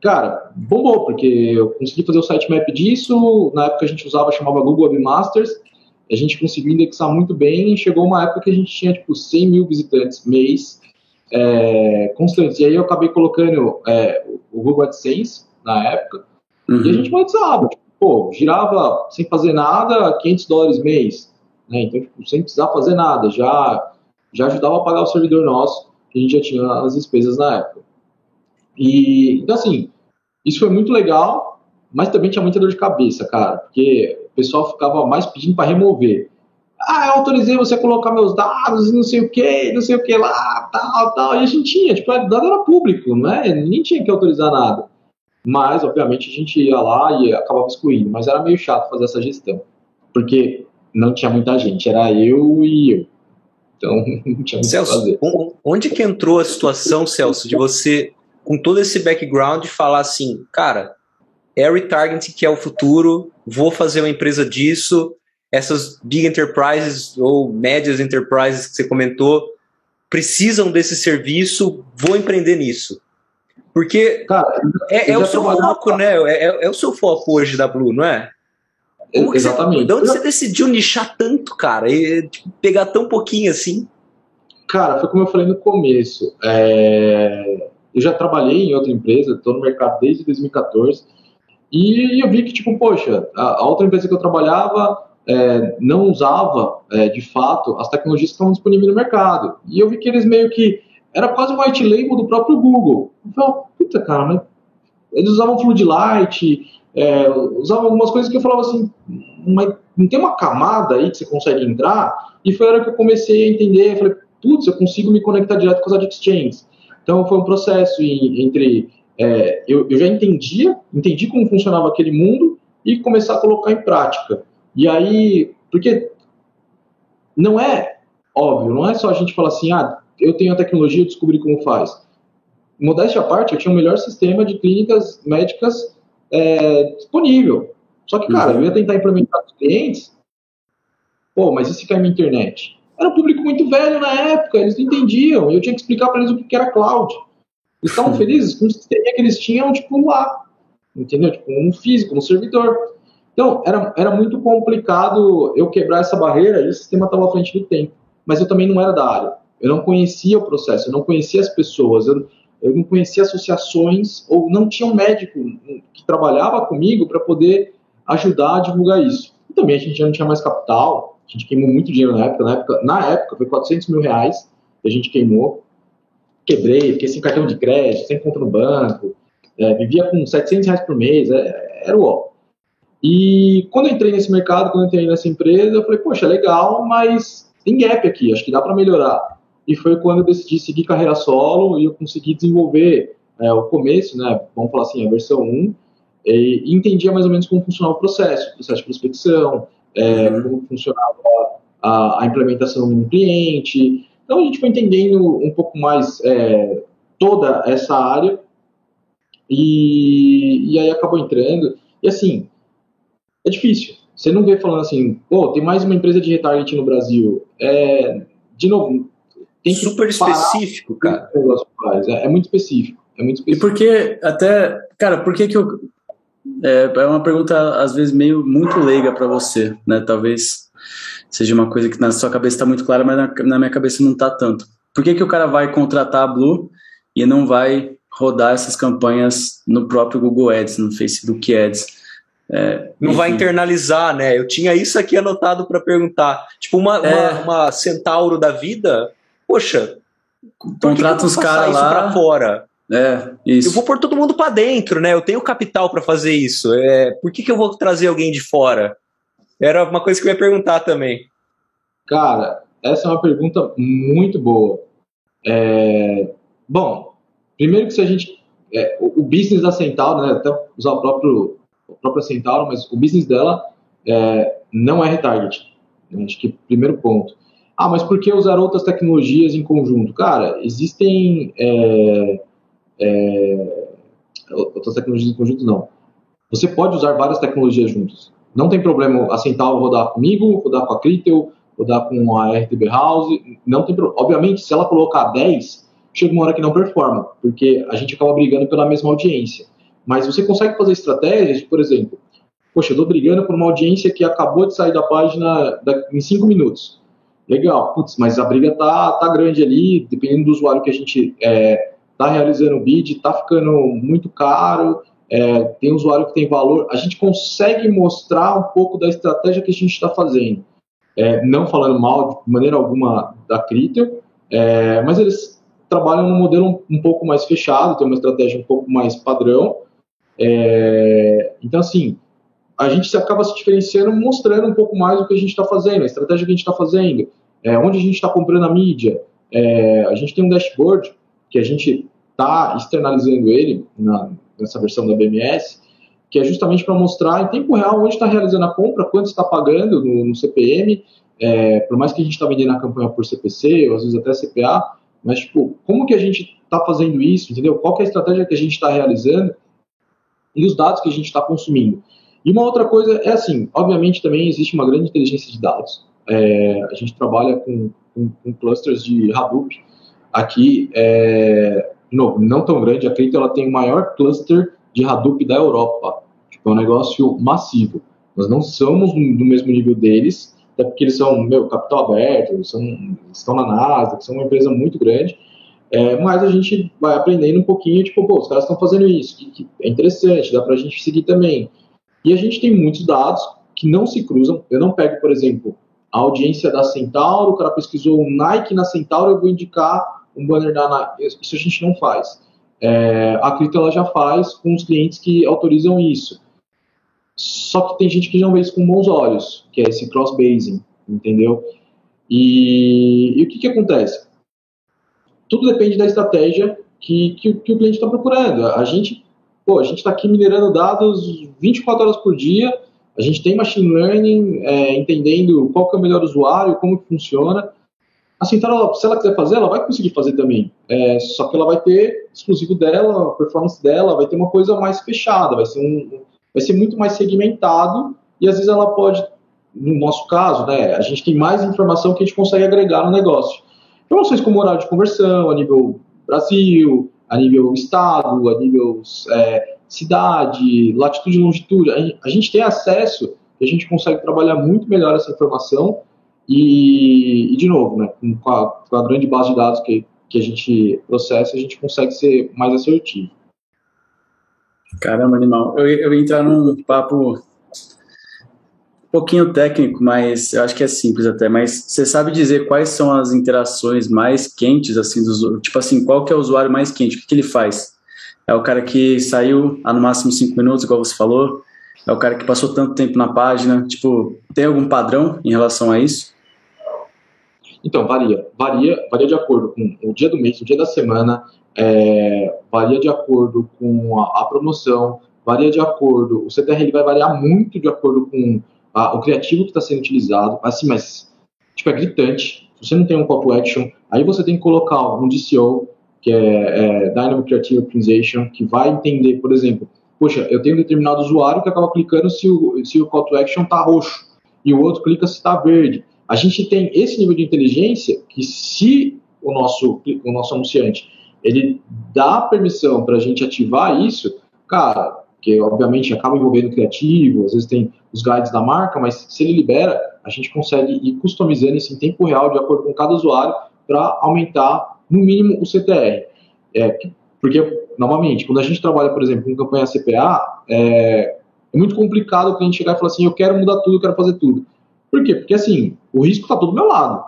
cara, bombou, porque eu consegui fazer o sitemap disso, na época a gente usava, chamava Google Webmasters, a gente conseguiu indexar muito bem, e chegou uma época que a gente tinha, tipo, 100 mil visitantes mês, é, constantes. E aí eu acabei colocando é, o Google AdSense, na época, uhum. e a gente monetizava, tipo, pô, girava sem fazer nada, 500 dólares mês, né, então, tipo, sem precisar fazer nada, já, já ajudava a pagar o servidor nosso, que a gente já tinha as despesas na época. E, então, assim, isso foi muito legal, mas também tinha muita dor de cabeça, cara, porque o pessoal ficava mais pedindo para remover. Ah, eu autorizei você a colocar meus dados e não sei o que, não sei o que lá, tal, tal. E a gente tinha, tipo, o dado era público, né? Ninguém tinha que autorizar nada. Mas, obviamente, a gente ia lá e acabava excluindo. Mas era meio chato fazer essa gestão. Porque não tinha muita gente, era eu e eu. Então, não tinha muito Celso, fazer. onde que entrou a situação, Celso, de você com todo esse background, falar assim, cara, é retargeting que é o futuro, vou fazer uma empresa disso, essas big enterprises ou médias enterprises que você comentou precisam desse serviço, vou empreender nisso. Porque cara, é, é o seu foco, né? É, é, é, o seu foco hoje da Blue, não é? Exatamente. Você, de onde você decidiu nichar tanto, cara? E tipo, pegar tão pouquinho assim? Cara, foi como eu falei no começo. É... Eu já trabalhei em outra empresa, estou no mercado desde 2014, e eu vi que, tipo, poxa, a, outra empresa que eu trabalhava é, não usava, é, de fato, as tecnologias que estavam disponíveis no mercado. E eu vi que eles meio que. Era quase um white label do próprio Google. Eu falei, puta, cara, mas eles usavam Floodlight, é, algumas coisas que eu falava assim, mas não tem uma camada aí que você consegue entrar? E foi a hora que eu comecei a entender, falei, putz, eu consigo me conectar direto com as exchanges. Então foi um processo em, entre é, eu, eu, já entendia, entendi como funcionava aquele mundo e começar a colocar em prática. E aí, porque não é óbvio, não é só a gente falar assim, ah, eu tenho a tecnologia, eu descobri como faz. Modéstia à parte, eu tinha o melhor sistema de clínicas médicas é, disponível. Só que, cara, uhum. eu ia tentar implementar os clientes, pô, mas e se cair minha internet? Era um público muito velho na época, eles não entendiam, eu tinha que explicar para eles o que era cloud. Eles estavam felizes com o sistema que eles tinham, tipo, lá, entendeu? Tipo, um físico, um servidor. Então, era, era muito complicado eu quebrar essa barreira e o sistema estava à frente do tempo. Mas eu também não era da área. Eu não conhecia o processo, eu não conhecia as pessoas, eu, eu não conhecia associações, ou não tinha um médico que trabalhava comigo para poder ajudar a divulgar isso. E também a gente já não tinha mais capital, a gente queimou muito dinheiro na época. Na época, na época foi 400 mil reais que a gente queimou. Quebrei, fiquei sem cartão de crédito, sem conta no banco. É, vivia com 700 reais por mês. É, era o ó. E quando eu entrei nesse mercado, quando eu entrei nessa empresa, eu falei, poxa, legal, mas tem gap aqui, acho que dá para melhorar. E foi quando eu decidi seguir carreira solo e eu consegui desenvolver é, o começo, né, vamos falar assim, a versão 1, e, entendia mais ou menos como funcionava o processo, o processo de prospecção, é, uhum. como funcionava a, a, implementação no cliente. Então a gente foi entendendo um pouco mais é, toda essa área e, e aí acabou entrando. E assim, é difícil. Você não vê falando assim, pô, tem mais uma empresa de retargeting no Brasil. É, de novo, tem super específico, cara. É, é, muito específico. É muito específico. E porque até, cara, por que que eu é, é uma pergunta, às vezes, meio muito leiga para você, né? Talvez seja uma coisa que na sua cabeça está muito clara, mas na, na, minha cabeça não está tanto. Por que, que o cara vai contratar a Blue e não vai rodar essas campanhas no próprio Google Ads, no Facebook Ads? É, não vai internalizar, né? Eu tinha isso aqui anotado para perguntar. Tipo, uma, é, uma, uma, Centauro da vida, poxa, contrata os caras lá. para fora. É, isso. Eu vou pôr todo mundo para dentro, né? Eu tenho capital para fazer isso. É, por que, que eu vou trazer alguém de fora? Era uma coisa que eu ia perguntar também. Cara, essa é uma pergunta muito boa. É, bom, primeiro que se a gente. É, o business da Centauro, né, até usar o próprio a própria Centauro, mas o business dela é, não é retarget. Acho que primeiro ponto. Ah, mas por que usar outras tecnologias em conjunto? Cara, existem é, é, outras tecnologias em conjunto, não. Você pode usar várias tecnologias juntas. Não tem problema a Centauro rodar comigo, rodar com a Critel, rodar com a RTB House. Não tem problema. Obviamente, se ela colocar 10, chega uma hora que não performa, porque a gente acaba brigando pela mesma audiência. Mas você consegue fazer estratégias, por exemplo, poxa, eu estou brigando por uma audiência que acabou de sair da página em 5 minutos. Legal, putz, mas a briga tá, tá grande ali, dependendo do usuário que a gente é, tá realizando o bid, tá ficando muito caro, é, tem usuário que tem valor. A gente consegue mostrar um pouco da estratégia que a gente está fazendo. É, não falando mal de maneira alguma da Critel, é, mas eles trabalham num modelo um, um, pouco mais fechado, tem uma estratégia um pouco mais padrão. É, então, assim, a gente acaba se diferenciando mostrando um pouco mais o que a gente está fazendo, a estratégia que a gente está fazendo, é, onde a gente está comprando a mídia. É, a gente tem um dashboard que a gente está externalizando ele na, nessa versão da BMS, que é justamente para mostrar em tempo real onde está realizando a compra, quanto está pagando no, no CPM, é, por mais que a gente está vendendo a campanha por CPC, ou às vezes até CPA, mas tipo, como que a gente está fazendo isso, entendeu? Qual é a estratégia que a gente está realizando e os dados que a gente está consumindo. E uma outra coisa é assim, obviamente também existe uma grande inteligência de dados. É, a gente trabalha com, com, com, clusters de Hadoop. Aqui, é, de novo, não tão grande, a Crypto ela tem o maior cluster de Hadoop da Europa. Tipo, é um negócio massivo. Nós não somos do mesmo nível deles, até porque eles são, meu, capital aberto, são, estão na NASA, são uma empresa muito grande, é, mas a gente vai aprendendo um pouquinho, tipo, pô, os caras estão fazendo isso, que, que é interessante, dá para a gente seguir também. E a gente tem muitos dados que não se cruzam. Eu não pego, por exemplo, a audiência da Centauro, o cara pesquisou um Nike na Centauro, eu vou indicar um banner da Nike. Isso a gente não faz. É, a Crito ela já faz com os clientes que autorizam isso. Só que tem gente que não vê isso com bons olhos, que é esse cross-basing, entendeu? E, e, o que, que acontece? Tudo depende da estratégia que, que, que o cliente está procurando. A gente pô, a gente está aqui minerando dados 24 horas por dia, a gente tem machine learning, é, entendendo qual que é o melhor usuário, como que funciona. Assim, ela, se ela quiser fazer, ela vai conseguir fazer também. É, só que ela vai ter exclusivo dela, performance dela, vai ter uma coisa mais fechada, vai ser, um, vai ser muito mais segmentado e às vezes ela pode, no nosso caso, né, a gente tem mais informação que a gente consegue agregar no negócio. Informações como horário de conversão a nível Brasil, a nível estado, a nível é, cidade, latitude e longitude. A gente tem acesso e a gente consegue trabalhar muito melhor essa informação e, e de novo, né, com, a, com a grande base de dados que, que a gente processa, a gente consegue ser mais assertivo. Caramba, animal. Eu, eu ia entrar num papo pouquinho técnico, mas eu acho que é simples até. Mas você sabe dizer quais são as interações mais quentes, assim, do, tipo assim, qual que é o usuário mais quente? O que, que ele faz? É o cara que saiu há no máximo cinco minutos, igual você falou? É o cara que passou tanto tempo na página? Tipo, tem algum padrão em relação a isso? Então, varia. Varia, varia de acordo com o dia do mês, o dia da semana, é, varia de acordo com a, a promoção, varia de acordo. O CTR ele vai variar muito de acordo com a, o criativo que está sendo utilizado, assim, mas tipo, é gritante. Se você não tem um call to action, aí você tem que colocar um DCO, que é, é Dynamic Creative Optimization, que vai entender, por exemplo, poxa, eu tenho um determinado usuário que acaba clicando se o, se o call to action está roxo, e o outro clica se está verde. A gente tem esse nível de inteligência que se o nosso, o nosso anunciante ele dá permissão para a gente ativar isso, cara, que obviamente acaba envolvendo criativo, às vezes tem os guides da marca, mas se ele libera, a gente consegue ir customizando isso em tempo real, de acordo com cada usuário, para aumentar, no mínimo, o CTR. É, porque, novamente, quando a gente trabalha, por exemplo, com campanha CPA, é, é muito complicado o cliente chegar e falar assim, eu quero mudar tudo, eu quero fazer tudo. Por quê? Porque, assim, o risco está todo do meu lado.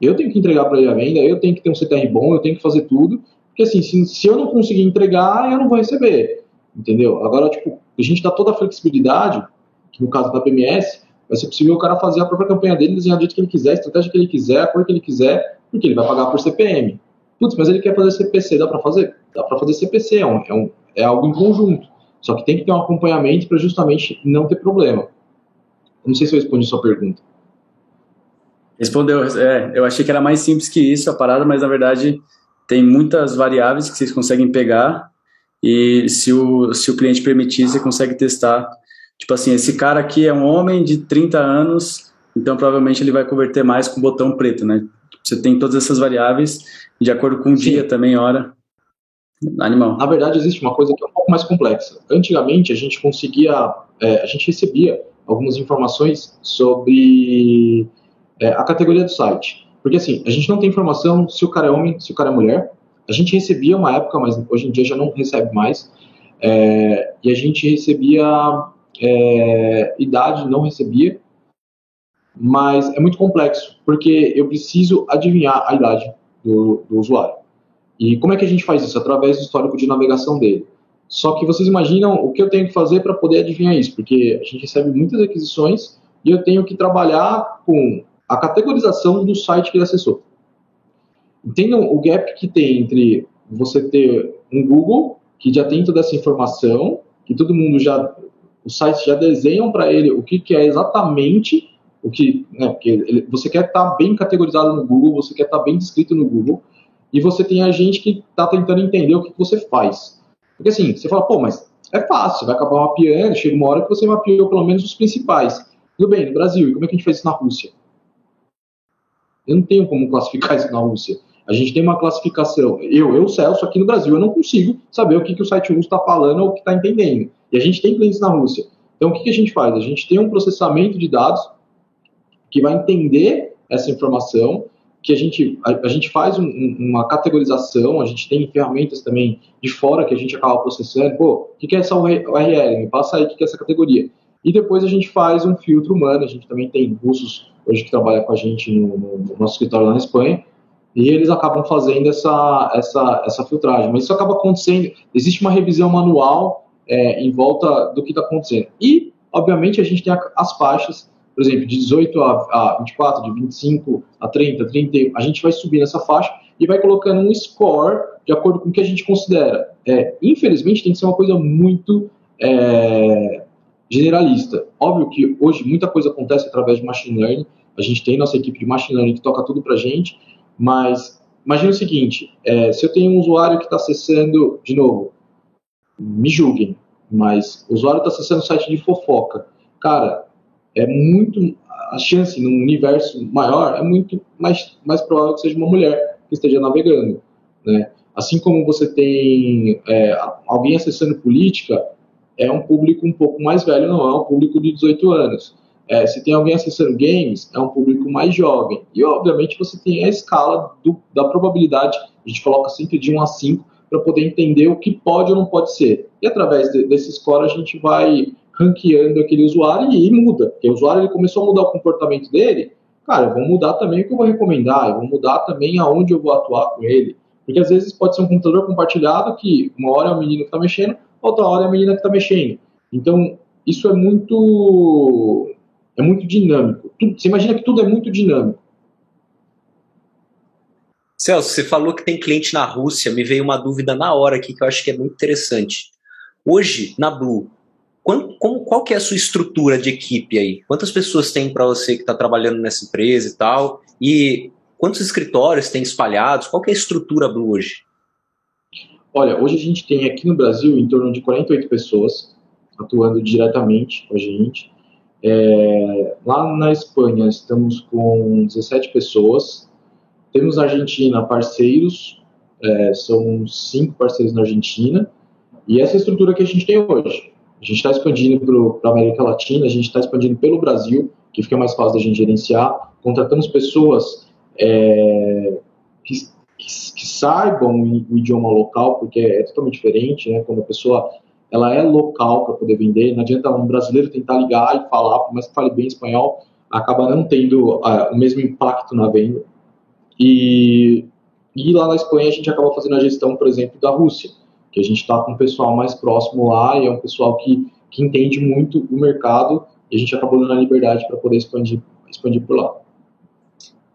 Eu tenho que entregar para ele a venda, eu tenho que ter um CTR bom, eu tenho que fazer tudo, porque, assim, se, se eu não conseguir entregar, eu não vou receber entendeu? Agora, tipo, a gente dá toda a flexibilidade, no caso da PMS, vai ser possível o cara fazer a própria campanha dele, desenhar do jeito que ele quiser, a estratégia que ele quiser, a cor que ele quiser, porque ele vai pagar por Putz, mas ele quer fazer CPC, dá para fazer? Dá para fazer CPC, é, um, é, um, é algo em conjunto. Só que tem que ter um acompanhamento para justamente não ter problema. Não sei se eu respondi sua pergunta. Respondeu. É, eu achei que era mais simples que isso a parada, mas na verdade tem muitas variáveis que vocês conseguem pegar e se o, se o cliente permitir, você consegue testar. Tipo assim, esse cara aqui é um homem de 30 anos, então provavelmente ele vai converter mais com o botão preto, né? Você tem todas essas variáveis de acordo com o Sim. dia também, hora. Animal. Na verdade, existe uma coisa que é um pouco mais complexa. Antigamente, a gente conseguia, é, a gente recebia algumas informações sobre é, a categoria do site. Porque assim, a gente não tem informação se o cara é homem, se o cara é mulher. A gente recebia uma época, mas hoje em dia já não recebe mais. É, e a gente recebia é, idade, não recebia. Mas é muito complexo, porque eu preciso adivinhar a idade do, do usuário. E como é que a gente faz isso? Através do histórico de navegação dele. Só que vocês imaginam o que eu tenho que fazer para poder adivinhar isso, porque a gente recebe muitas aquisições e eu tenho que trabalhar com a categorização do site que ele acessou. Entendam o gap que tem entre você ter um Google que já tem toda essa informação, que todo mundo já, os sites já desenham para ele o que, que é exatamente o que, né, porque ele, você quer estar tá bem categorizado no Google, você quer estar tá bem descrito no Google, e você tem a gente que está tentando entender o que, que você faz. Porque assim, você fala, pô, mas é fácil, vai acabar mapeando, chega uma hora que você mapeou pelo menos os principais. Tudo bem, no Brasil, e como é que a gente faz isso na Rússia? Eu não tenho como classificar isso na Rússia. A gente tem uma classificação. Eu, eu, Celso, aqui no Brasil, eu não consigo saber o que, que o site russo está falando ou o que está entendendo. E a gente tem clientes na Rússia. Então, o que, que a gente faz? A gente tem um processamento de dados que vai entender essa informação, que a gente, a, a gente faz um, uma categorização, a gente tem ferramentas também de fora que a gente acaba processando. Pô, o que, que é essa URL? Me passa aí o que, que é essa categoria. E depois a gente faz um filtro humano, a gente também tem russos hoje que trabalha com a gente no, no nosso escritório lá na Espanha, e eles acabam fazendo essa, essa, essa filtragem. Mas isso acaba acontecendo, existe uma revisão manual é, em volta do que está acontecendo. E, obviamente, a gente tem as faixas, por exemplo, de 18 a, a 24, de 25 a 30, 30, a gente vai subir nessa faixa e vai colocando um score de acordo com o que a gente considera. É, infelizmente, tem que ser uma coisa muito é, generalista. Óbvio que hoje muita coisa acontece através de machine learning, a gente tem nossa equipe de machine learning que toca tudo para gente, mas imagine o seguinte: é, se eu tenho um usuário que está acessando, de novo, me julguem, mas o usuário está acessando o site de fofoca. Cara, é muito. A chance num universo maior é muito mais, mais provável que seja uma mulher que esteja navegando. Né? Assim como você tem é, alguém acessando política, é um público um pouco mais velho, não é um público de 18 anos. É, se tem alguém acessando games, é um público mais jovem. E, obviamente, você tem a escala do, da probabilidade, a gente coloca sempre de 1 a 5, para poder entender o que pode ou não pode ser. E, através de, desse score, a gente vai ranqueando aquele usuário e, e muda. Porque o usuário ele começou a mudar o comportamento dele, cara, eu vou mudar também o que eu vou recomendar, eu vou mudar também aonde eu vou atuar com ele. Porque, às vezes, pode ser um computador compartilhado que uma hora é o menino que está mexendo, outra hora é a menina que está mexendo. Então, isso é muito é muito dinâmico. Tudo, você imagina que tudo é muito dinâmico. Celso, você falou que tem cliente na Rússia, me veio uma dúvida na hora aqui que eu acho que é muito interessante. Hoje, na Blue, qual, como, qual que é a sua estrutura de equipe aí? Quantas pessoas tem para você que está trabalhando nessa empresa e tal? E quantos escritórios tem espalhados? Qual que é a estrutura Blue hoje? Olha, hoje a gente tem aqui no Brasil em torno de 48 pessoas atuando diretamente com a gente. É, lá na Espanha estamos com 17 pessoas. Temos na Argentina parceiros, é, são cinco parceiros na Argentina. E essa é a estrutura que a gente tem hoje. A gente está expandindo para a América Latina, a gente está expandindo pelo Brasil, que fica mais fácil da gente gerenciar. Contratamos pessoas é, que, que, que, saibam o idioma local, porque é totalmente diferente, né? Quando a pessoa ela é local para poder vender. Não adianta um brasileiro tentar ligar e falar, por mais que fale bem espanhol, acaba não tendo uh, o mesmo impacto na venda. E, e lá na Espanha a gente acaba fazendo a gestão, por exemplo, da Rússia, que a gente está com um pessoal mais próximo lá e é um pessoal que, que entende muito o mercado e a gente acabou dando a liberdade para poder expandir, expandir por lá.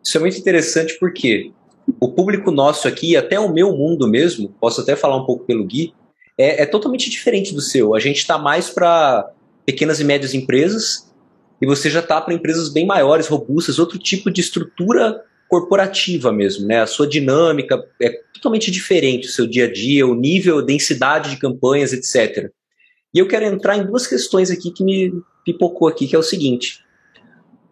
Isso é muito interessante porque o público nosso aqui, até o meu mundo mesmo, posso até falar um pouco pelo Gui, é, é totalmente diferente do seu. A gente está mais para pequenas e médias empresas e você já está para empresas bem maiores, robustas, outro tipo de estrutura corporativa mesmo, né? A sua dinâmica é totalmente diferente, o seu dia a dia, o nível, a densidade de campanhas, etc. E eu quero entrar em duas questões aqui que me pipocou aqui, que é o seguinte.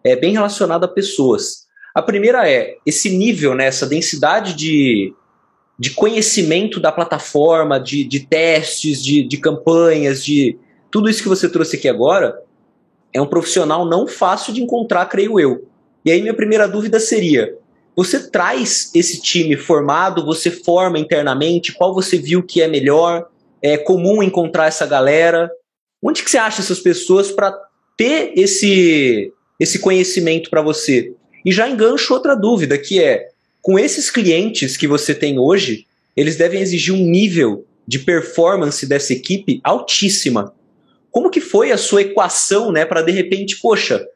É bem relacionado a pessoas. A primeira é esse nível, né, essa densidade de, de conhecimento da plataforma, de, de testes, de, de campanhas, de tudo isso que você trouxe aqui agora, é um profissional não fácil de encontrar, creio eu. E aí minha primeira dúvida seria: você traz esse time formado, você forma internamente, qual você viu que é melhor? É comum encontrar essa galera? Onde que você acha essas pessoas para ter esse esse conhecimento para você? E já engancho outra dúvida, que é, com esses clientes que você tem hoje, eles devem exigir um nível de performance dessa equipe altíssima. Como que foi a sua equação, né, para de repente, poxa,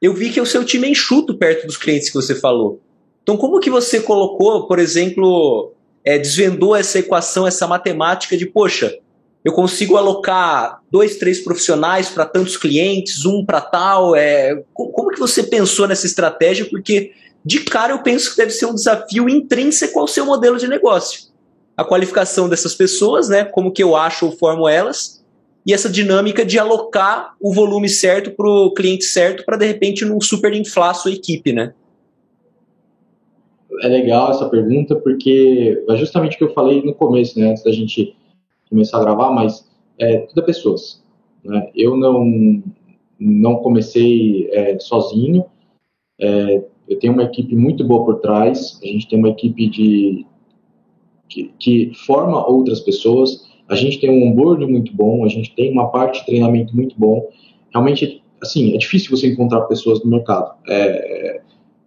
eu vi que o seu time é enxuto perto dos clientes que você falou. Então, como que você colocou, por exemplo, é, desvendou essa equação, essa matemática de, poxa, eu consigo alocar dois, três profissionais para tantos clientes, um para tal. É, como que você pensou nessa estratégia? Porque de cara eu penso que deve ser um desafio intrínseco ao seu modelo de negócio. A qualificação dessas pessoas, né? Como que eu acho ou formo elas, e essa dinâmica de alocar o volume certo para o cliente certo para de repente não super inflar a sua equipe, né? É legal essa pergunta porque é justamente o que eu falei no começo, né? Antes da gente começar a gravar, mas é, tudo é pessoas. Né? Eu não, não comecei é, sozinho, é, eu tenho uma equipe muito boa por trás, a gente tem uma equipe de, que, que forma outras pessoas, a gente tem um onboarding muito bom, a gente tem uma parte de treinamento muito bom. Realmente, assim, é difícil você encontrar pessoas no mercado. É,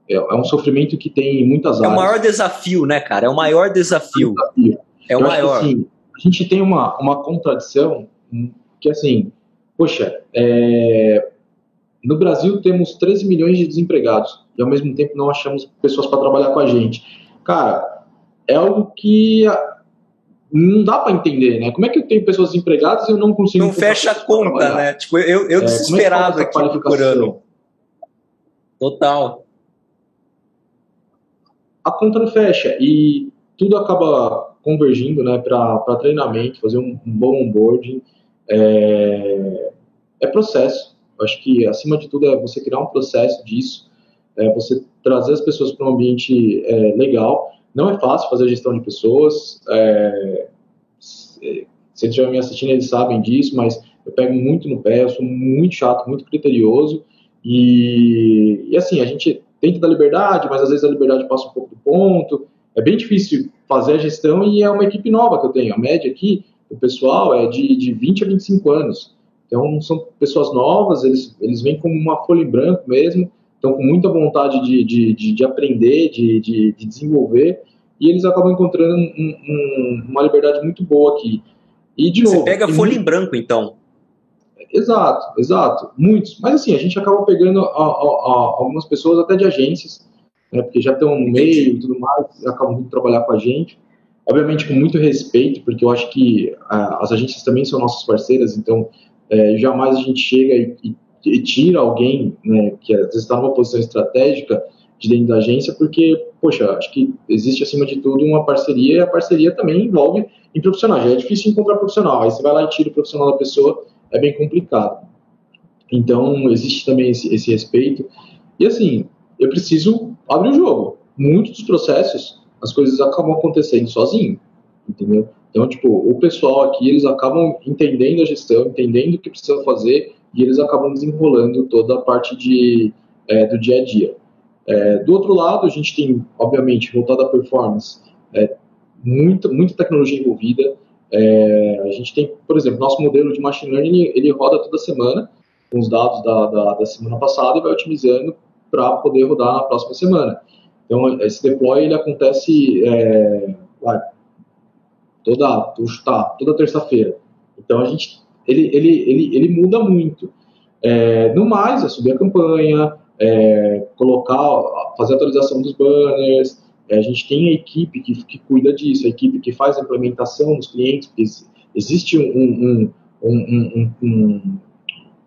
é, é um sofrimento que tem muitas áreas. É o maior desafio, né, cara? É o maior desafio. É o, desafio. É o maior. Que, assim, a gente tem uma, uma contradição que, assim, poxa, é, no Brasil temos 13 milhões de desempregados e, ao mesmo tempo, não achamos pessoas para trabalhar com a gente. Cara, é algo que não dá para entender, né? Como é que eu tenho pessoas desempregadas e eu não consigo... Não fecha a conta, né? Tipo, eu, eu é, é desesperado é aqui procurando. Total. A conta não fecha e tudo acaba convergindo né, para treinamento, fazer um, um bom onboarding. É, é processo. acho que, acima de tudo, é você criar um processo disso, é você trazer as pessoas para um ambiente é, legal. Não é fácil fazer gestão de pessoas. É, se eles estiverem me assistindo, eles sabem disso, mas eu pego muito no pé, eu sou muito chato, muito criterioso. E, e assim, a gente tenta dar liberdade, mas às vezes a liberdade passa um pouco do ponto é bem difícil fazer a gestão e é uma equipe nova que eu tenho. A média aqui do pessoal é de, de 20 a 25 anos. Então, são pessoas novas, eles, eles vêm com uma folha em branco mesmo, estão com muita vontade de, de, de, de aprender, de, de, de, desenvolver, e eles acabam encontrando um, um, uma liberdade muito boa aqui. E, de novo... Você pega folha muito... em branco, então? Exato, exato. Muitos. Mas, assim, a gente acaba pegando a, a, a, algumas pessoas até de agências, né, porque já estão no meio e tudo mais, acabam vindo trabalhar com a gente. Obviamente com muito respeito, porque eu acho que ah, as agências também são nossas parceiras, então é, jamais a gente chega e, e, e tira alguém né, que às vezes está numa posição estratégica de dentro da agência, porque, poxa, acho que existe acima de tudo uma parceria e a parceria também envolve em profissionais. Já é difícil encontrar profissional, aí você vai lá e tira o profissional da pessoa, é bem complicado. Então, existe também esse, esse respeito. E assim, eu preciso abrir o jogo. Muitos dos processos, as coisas acabam acontecendo sozinho, entendeu? Então, tipo, o pessoal aqui, eles acabam entendendo a gestão, entendendo o que precisa fazer e eles acabam desenrolando toda a parte de, é, do dia a dia. É, do outro lado, a gente tem, obviamente, voltado à performance, é, muita, muita tecnologia envolvida. É, a gente tem, por exemplo, nosso modelo de machine learning, ele, roda toda semana, com os dados da, da, da semana passada e vai otimizando para poder rodar na próxima semana. Então, esse deploy ele acontece é, toda, tá, toda terça-feira. Então, a gente, ele, ele, ele, ele muda muito. É, no mais, é subir a campanha, é, colocar, fazer a atualização dos banners. É, a gente tem a equipe que, que cuida disso, a equipe que faz a implementação dos clientes, porque existe um, um, um,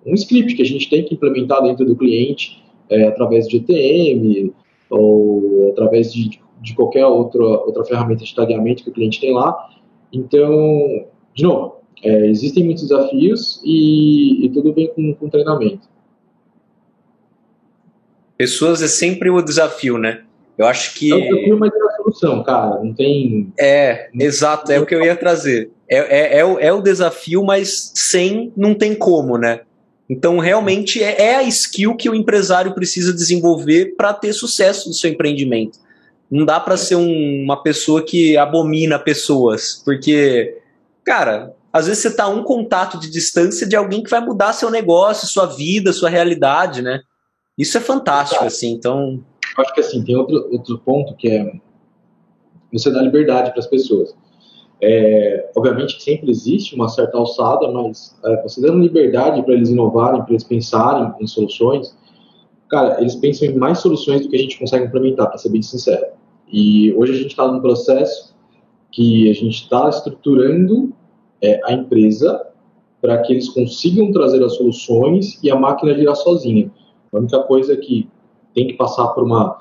um, script que a gente tem que implementar dentro do cliente é, através de ETM ou através de, de qualquer outra, outra ferramenta de tagueamento que o cliente tem lá. Então, de novo, é, existem muitos desafios e, e tudo vem com, com treinamento. Pessoas é sempre o desafio, né? Eu acho que. É o desafio, mas é a solução, cara. Não tem. É, exato, é o que eu ia trazer. É, é, é, o, é o desafio, mas sem não tem como, né? Então, realmente, é, é a skill que o empresário precisa desenvolver para ter sucesso no seu empreendimento. Não dá para ser um, uma pessoa que abomina pessoas, porque, cara, às vezes você está a um contato de distância de alguém que vai mudar seu negócio, sua vida, sua realidade, né? Isso é fantástico, assim, então... Eu acho que, assim, tem outro, outro ponto que é você dá liberdade para as pessoas. É, obviamente que sempre existe uma certa alçada, mas é, você dando liberdade para eles inovarem, para eles pensarem em soluções, cara, eles pensam em mais soluções do que a gente consegue implementar, para ser bem sincero. E hoje a gente está num processo que a gente está estruturando é, a empresa para que eles consigam trazer as soluções e a máquina girar sozinha. A única coisa é que tem que passar por uma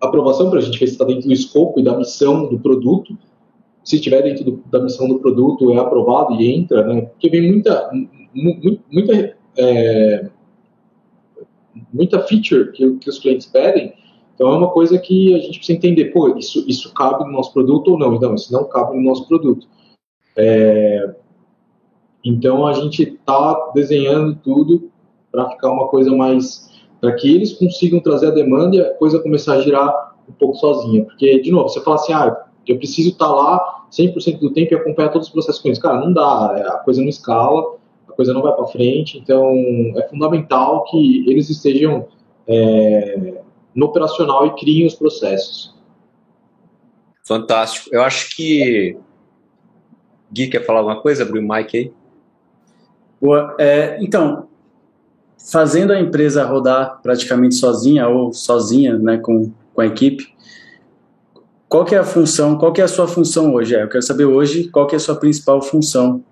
aprovação para a gente ver se está dentro do escopo e da missão do produto. Se estiver dentro do, da missão do produto, é aprovado e entra, né? Porque vem muita, muita, é, muita feature que, que os clientes pedem. Então é uma coisa que a gente precisa entender, pô, isso, isso cabe no nosso produto ou não? Então, isso não cabe no nosso produto. É, então a gente está desenhando tudo para ficar uma coisa mais para que eles consigam trazer a demanda e a coisa começar a girar um pouco sozinha. Porque, de novo, você fala assim, ah, eu preciso estar tá lá 100% do tempo e acompanhar todos os processos com eles. Cara, não dá, é, a coisa não escala, a coisa não vai para frente, então é fundamental que eles estejam é, no operacional e criem os processos. Fantástico. Eu acho que. Gui, quer falar alguma coisa? Abriu o mic aí. Boa. É, então, fazendo a empresa rodar praticamente sozinha ou sozinha, né, com, com a equipe, qual que é a função, qual que é a sua função hoje? É, eu quero saber hoje qual que é a sua principal função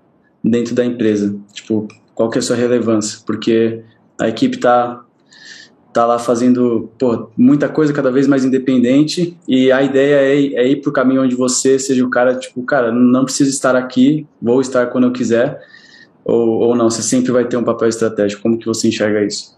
dentro da empresa, tipo, qual que é a sua relevância, porque a equipe está tá lá fazendo pô, muita coisa cada vez mais independente e a ideia é, é ir para o caminho onde você seja o cara, tipo, cara, não preciso estar aqui, vou estar quando eu quiser, ou, ou não? Você sempre vai ter um papel estratégico? Como que você enxerga isso?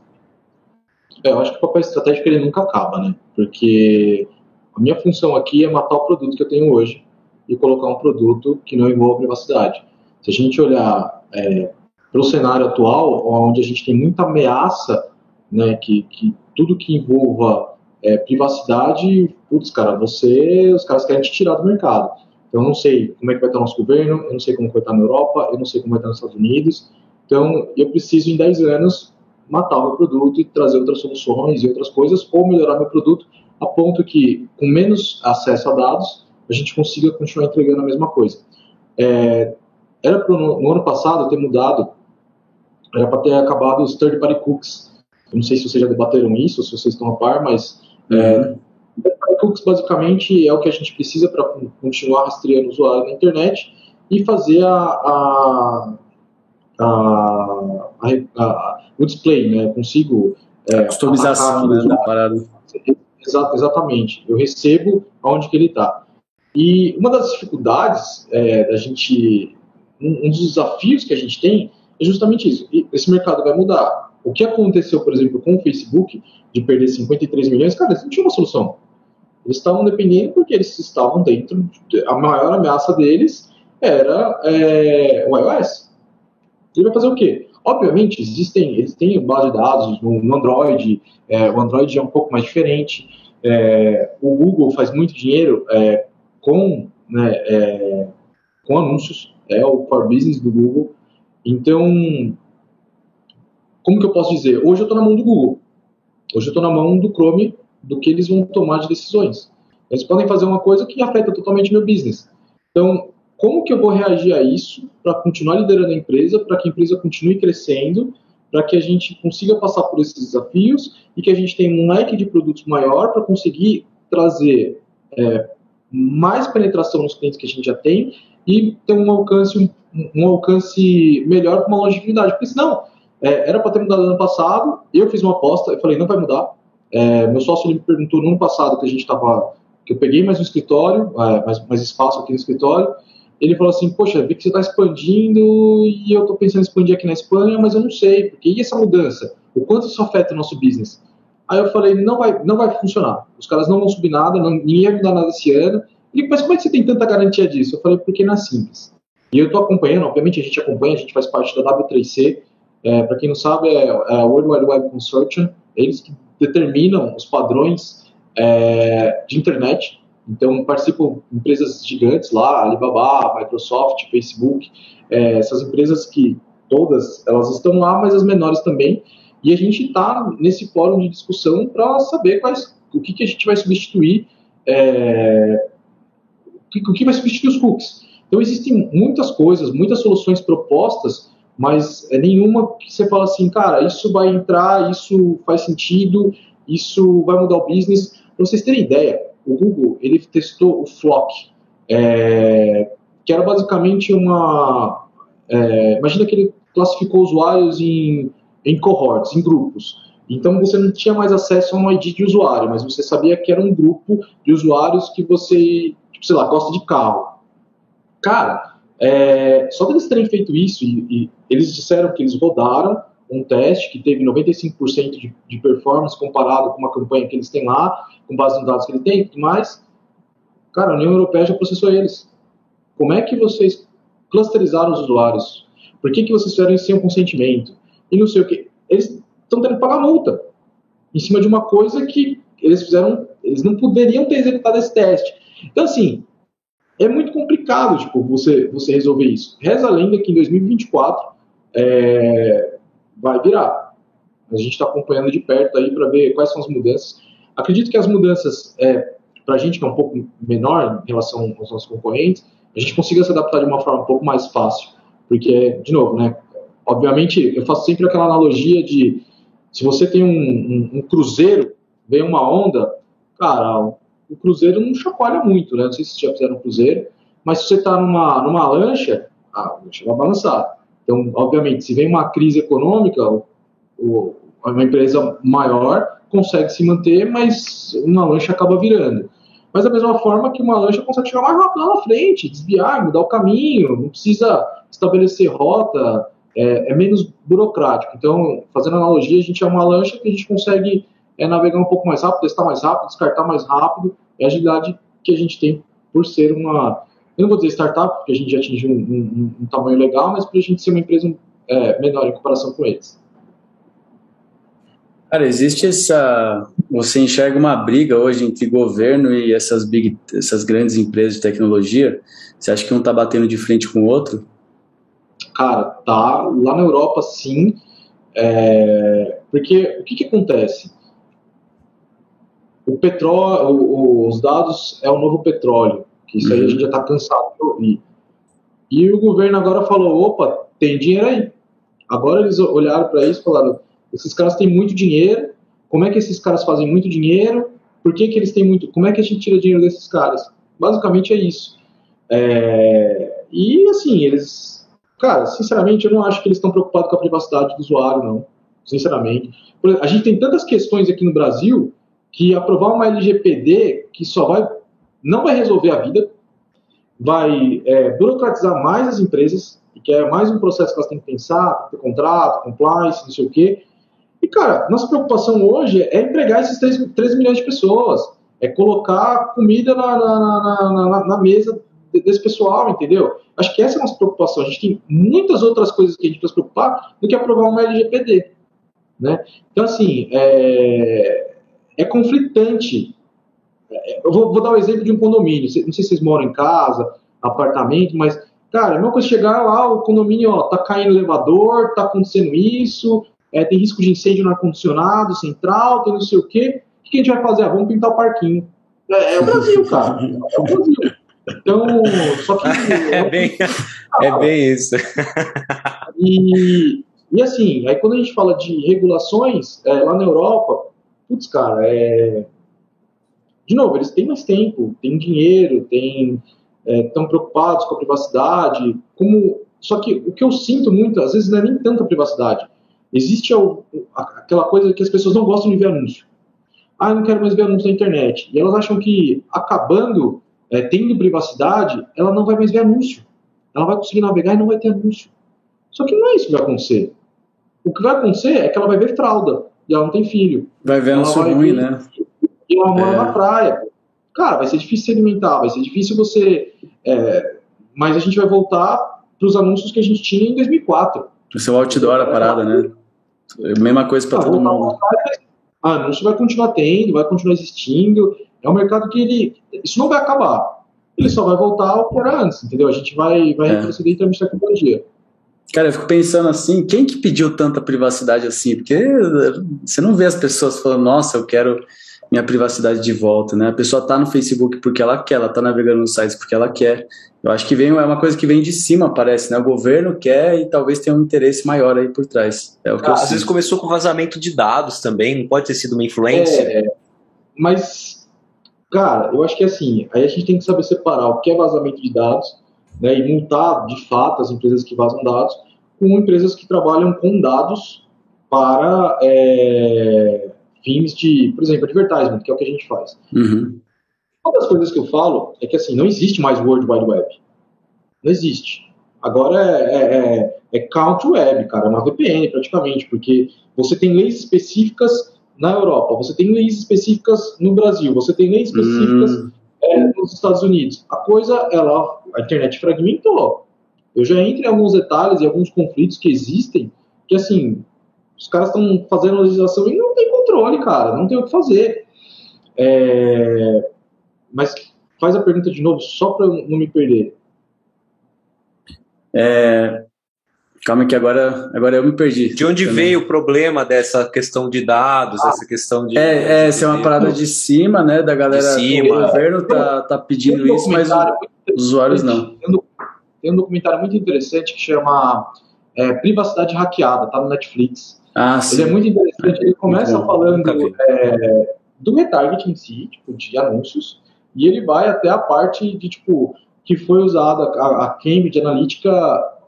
Eu acho que o papel estratégico ele nunca acaba, né? Porque a minha função aqui é matar o produto que eu tenho hoje e colocar um produto que não envolva privacidade. Se a gente olhar é, para o cenário atual, onde a gente tem muita ameaça, né, que, que tudo que envolva é, privacidade, putz, cara, você, os caras querem te tirar do mercado. Então, não sei como é que vai estar o nosso governo, eu não sei como vai estar na Europa, eu não sei como vai estar nos Estados Unidos. Então, eu preciso, em 10 anos, matar o meu produto e trazer outras soluções e outras coisas, ou melhorar meu produto a ponto que, com menos acesso a dados, a gente consiga continuar entregando a mesma coisa. É, era para no ano passado ter mudado, era para ter acabado os third party cookies. Eu não sei se vocês já debateram isso, se vocês estão a par, mas é, cookies basicamente é o que a gente precisa para continuar rastreando o usuário na internet e fazer a, a, a, a o display, né? Eu consigo é, customização né, da parada. Exa exatamente. Eu recebo aonde que ele está. E uma das dificuldades é, da gente, um, um dos desafios que a gente tem é justamente isso. Esse mercado vai mudar. O que aconteceu, por exemplo, com o Facebook, de perder 53 milhões, cara, eles não tinha uma solução. Eles estavam dependendo porque eles estavam dentro. De, a maior ameaça deles era é, o iOS. Ele vai fazer o quê? Obviamente, existem, têm base de dados no, no Android, é, o Android é um pouco mais diferente. É, o Google faz muito dinheiro é, com, né, é, com anúncios, é o core business do Google. Então, como que eu posso dizer? Hoje eu estou na mão do Google. Hoje eu estou na mão do Chrome do que eles vão tomar de decisões. Eles podem fazer uma coisa que afeta totalmente meu business. Então, como que eu vou reagir a isso para continuar liderando a empresa, para que a empresa continue crescendo, para que a gente consiga passar por esses desafios e que a gente tenha um leque de produtos maior para conseguir trazer é, mais penetração nos clientes que a gente já tem e ter um alcance um alcance melhor com uma longevidade. Porque senão, é, era para ter mudado ano passado, eu fiz uma aposta, eu falei, não vai mudar. É, meu sócio me perguntou no ano passado que a gente estava, que eu peguei mais um escritório, é, mais, mais espaço aqui no escritório, ele falou assim, poxa, vi que você está expandindo e eu estou pensando em expandir aqui na Espanha, mas eu não sei, porque e essa mudança? O quanto isso afeta o nosso business? Aí eu falei, não vai, não vai funcionar. Os caras não vão subir nada, não, ninguém vai mudar nada esse ano. Ele, mas como é que você tem tanta garantia disso? Eu falei, porque não é simples. E eu estou acompanhando, obviamente a gente acompanha, a gente faz parte da W3C. É, Para quem não sabe, é, é a World Wide Web Consortium, eles que determinam os padrões é, de internet. Então participam empresas gigantes lá, Alibaba, Microsoft, Facebook, é, essas empresas que todas elas estão lá, mas as menores também. E a gente está nesse fórum de discussão para saber quais, o que, que a gente vai substituir, é, o, que, vai substituir os cookies. Então existem muitas coisas, muitas soluções propostas, mas é nenhuma que você fala assim, cara, isso vai entrar, isso faz sentido, isso vai mudar o business. Para vocês terem ideia, o Google ele testou o Flock, é, que era basicamente uma. É, imagina que ele classificou usuários em, em cohorts, em grupos. Então você não tinha mais acesso a um ID de usuário, mas você sabia que era um grupo de usuários que você, tipo, sei lá, gosta de carro. Cara, é, só deles terem feito isso, e, e, eles disseram que eles rodaram um teste que teve 95% de, de performance comparado com uma campanha que eles têm lá, com base nos dados que ele tem mais. Cara, a União Europeia já processou eles. Como é que vocês clusterizaram os usuários? Por que, que vocês fizeram isso sem o consentimento? E não sei o que. Eles estão tendo que pagar multa em cima de uma coisa que eles fizeram, eles não poderiam ter executado esse teste. Então, assim, é muito complicado, tipo, você, você resolver isso. Reza a lenda que em 2024 é, vai virar. A gente está acompanhando de perto aí para ver quais são as mudanças. Acredito que as mudanças, é, para a gente que é um pouco menor em relação aos nossos concorrentes, a gente consiga se adaptar de uma forma um pouco mais fácil. Porque, de novo, né? Obviamente, eu faço sempre aquela analogia de se você tem um, um, um cruzeiro, vem uma onda, cara, o cruzeiro não chacoalha muito, né? Não sei se já fizeram um cruzeiro, mas se você está numa, numa lancha, a lancha vai balançar. Então, obviamente, se vem uma crise econômica, o, uma empresa maior consegue se manter, mas uma lancha acaba virando. Mas da mesma forma que uma lancha consegue chegar mais rápido lá na frente, desviar, mudar o caminho, não precisa estabelecer rota, é, é menos burocrático. Então, fazendo analogia, a gente é uma lancha que a gente consegue é, navegar um pouco mais rápido, testar mais rápido, descartar mais rápido, é a agilidade que a gente tem por ser uma eu não vou dizer startup, porque a gente já atingiu um, um, um tamanho legal, mas para a gente ser uma empresa é, menor em comparação com eles. Cara, existe essa. Você enxerga uma briga hoje entre governo e essas, big, essas grandes empresas de tecnologia? Você acha que um está batendo de frente com o outro? Cara, tá. Lá na Europa, sim. É... Porque o que, que acontece? O petróleo, os dados é o novo petróleo que isso aí a uhum. gente já está cansado de ouvir. E o governo agora falou: opa, tem dinheiro aí. Agora eles olharam para isso e falaram: esses caras têm muito dinheiro, como é que esses caras fazem muito dinheiro? Por que, que eles têm muito. Como é que a gente tira dinheiro desses caras? Basicamente é isso. É, e assim, eles. Cara, sinceramente, eu não acho que eles estão preocupados com a privacidade do usuário, não. Sinceramente. A gente tem tantas questões aqui no Brasil que aprovar uma LGPD que só vai não vai resolver a vida, vai é, burocratizar mais as empresas, que é mais um processo que elas têm que pensar, ter contrato, compliance, não sei o quê. E, cara, nossa preocupação hoje é empregar esses 3, 3 milhões de pessoas, é colocar comida na, na, na, na, mesa desse pessoal, entendeu? Acho que essa é a nossa preocupação. A gente tem muitas outras coisas que a gente precisa se preocupar do que aprovar uma LGPD. Né? Então, assim, é, é conflitante eu vou, vou, dar o um exemplo de um condomínio. Não sei se vocês moram em casa, apartamento, mas, cara, a mesma coisa chegar lá, o condomínio, ó, tá caindo elevador, tá acontecendo isso, é, tem risco de incêndio no ar-condicionado, central, tem não sei o quê. O que a gente vai fazer? Ah, vamos pintar o parquinho. É, é o Brasil, cara. É o Brasil. Então, só que. É bem, é bem isso. E, e assim, aí quando a gente fala de regulações, é, lá na Europa, putz, cara, é, de novo, eles têm mais tempo, têm dinheiro, têm, estão é, preocupados com a privacidade. Como Só que o que eu sinto muito, às vezes, não é nem tanta privacidade. Existe aquela coisa que as pessoas não gostam de ver anúncio. Ah, eu não quero mais ver anúncio na internet. E elas acham que acabando, é, tendo privacidade, ela não vai mais ver anúncio. Ela vai conseguir navegar e não vai ter anúncio. Só que não é isso que vai acontecer. O que vai acontecer é que ela vai ver fralda e ela não tem filho. Vai ver anúncio ruim, né? E ela mora é. na praia. Cara, vai ser difícil se alimentar, vai ser difícil você. É, mas a gente vai voltar para os anúncios que a gente tinha em 2004. O seu outdoor, a parada, né? Mesma coisa para ah, todo mundo. Ah, anúncio vai continuar tendo, vai continuar existindo. É um mercado que ele. Isso não vai acabar. Ele só vai voltar ao que era antes, entendeu? A gente vai, vai é. retroceder em termos de tecnologia. Cara, eu fico pensando assim, quem que pediu tanta privacidade assim? Porque você não vê as pessoas falando, nossa, eu quero minha privacidade de volta, né? A pessoa tá no Facebook porque ela quer, ela tá navegando nos sites porque ela quer. Eu acho que vem, é uma coisa que vem de cima, parece, né? O governo quer e talvez tenha um interesse maior aí por trás. É o que ah, às sinto. vezes começou com vazamento de dados também, não pode ter sido uma influência. É, mas, cara, eu acho que assim, aí a gente tem que saber separar o que é vazamento de dados, né? E multar de fato as empresas que vazam dados com empresas que trabalham com dados para é, fins de, por exemplo, advertisement, que é o que a gente faz. Uhum. Uma das coisas que eu falo é que assim, não existe mais World Wide Web. Não existe. Agora é, é, é, é country web, cara, é uma VPN praticamente, porque você tem leis específicas na Europa, você tem leis específicas no Brasil, você tem leis específicas hum. É, nos Estados Unidos. A coisa, ela, a internet fragmentou. Eu já entro em alguns detalhes e alguns conflitos que existem, que assim, os caras estão fazendo legislação e não tem controle, cara, não tem o que fazer. É... Mas faz a pergunta de novo, só para não me perder. É... Calma que agora, agora eu me perdi. De onde também. veio o problema dessa questão de dados, ah, essa questão de... É, é, essa é uma parada de cima, né, da galera, de cima. o governo tá, tá pedindo um isso, mas os usuários não. Tem um documentário muito interessante que chama é, Privacidade Hackeada, tá no Netflix. Ah, ele é muito interessante. Ele começa falando é, do retargeting em si, tipo, de anúncios, e ele vai até a parte de, tipo, que foi usada, a, a Cambridge Analytica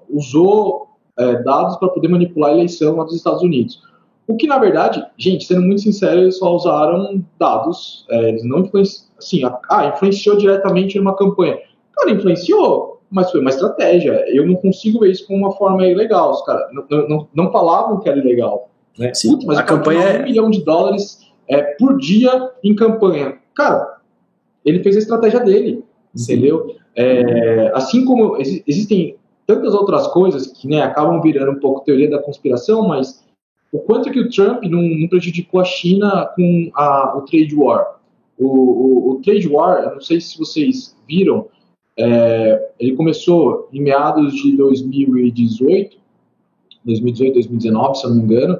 usou é, dados para poder manipular a eleição lá dos Estados Unidos. O que, na verdade, gente, sendo muito sincero, eles só usaram dados, é, eles não influenciaram, assim, ah, influenciou diretamente numa campanha. Cara, influenciou, mas foi uma estratégia. Eu não consigo ver isso como uma forma ilegal. Os caras não, não, não, falavam que era ilegal. Né? Sim, Putz, mas a campanha é... um milhão de dólares é, por dia em campanha. Cara, ele fez a estratégia dele, Sim. entendeu? É, assim como ex existem tantas outras coisas que né, acabam virando um pouco teoria da conspiração, mas o quanto que o Trump não, não prejudicou a China com a, o trade war. O, o, o trade war, eu não sei se vocês viram, é, ele começou em meados de 2018, 2018, 2019, se eu não me engano.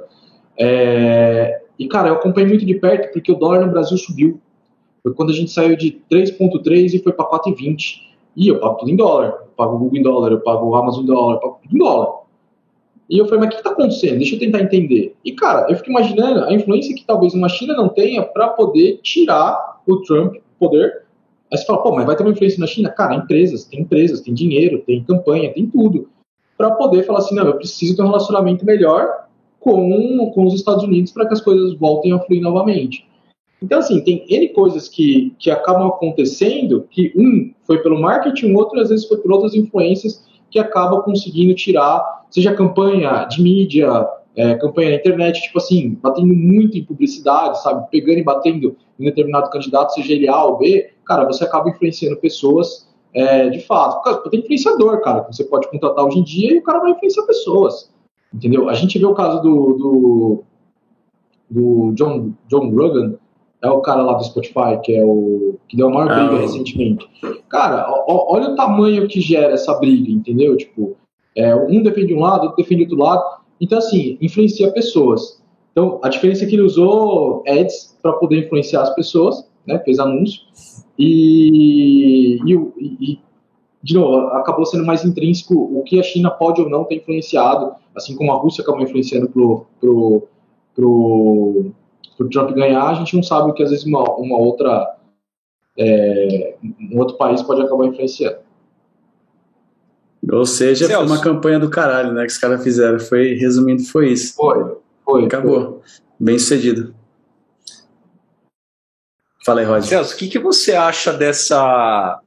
É, e, cara, eu acompanhei muito de perto porque o dólar no Brasil subiu. Foi quando a gente saiu de 3,3 e foi para 4,20. E eu pago tudo em dólar. Eu pago o Google em dólar, eu pago o Amazon em dólar, eu pago tudo em dólar. E eu falei, mas o que está acontecendo? Deixa eu tentar entender. E, cara, eu fico imaginando a influência que talvez uma China não tenha para poder tirar o Trump do poder Aí você fala, pô, mas vai ter uma influência na China? Cara, empresas, tem empresas, tem dinheiro, tem campanha, tem tudo. Para poder falar assim, não, eu preciso ter um relacionamento melhor com, com os Estados Unidos para que as coisas voltem a fluir novamente. Então, assim, tem N coisas que, que acabam acontecendo que um foi pelo marketing, outro às vezes foi por outras influências que acabam conseguindo tirar, seja campanha de mídia, é, campanha na internet, tipo assim, batendo muito em publicidade, sabe? Pegando e batendo em determinado candidato, seja ele A ou B, cara, você acaba influenciando pessoas é, de fato. Porque tem influenciador, cara, que você pode contratar hoje em dia e o cara vai influenciar pessoas. Entendeu? A gente vê o caso do, do, do John, John Rogan, é o cara lá do Spotify, que é o que deu a maior briga ah, recentemente. Cara, ó, olha o tamanho que gera essa briga, entendeu? Tipo, é, um defende um lado, outro defende outro lado. Então, assim, influencia pessoas. Então, a diferença é que ele usou ads para poder influenciar as pessoas, né, fez anúncio, e, e, e, de novo, acabou sendo mais intrínseco o que a China pode ou não ter influenciado, assim como a Rússia acabou influenciando pro, pro, pro, pro Trump ganhar, a gente não sabe o que às vezes uma, uma outra é, um outro país pode acabar influenciando. Ou seja, Celso. foi uma campanha do caralho, né? Que os caras fizeram. Foi, resumindo, foi isso. Foi, foi. Acabou. Foi. Bem sucedido. Fala aí, Roger. Celso, o que, que você acha dessa.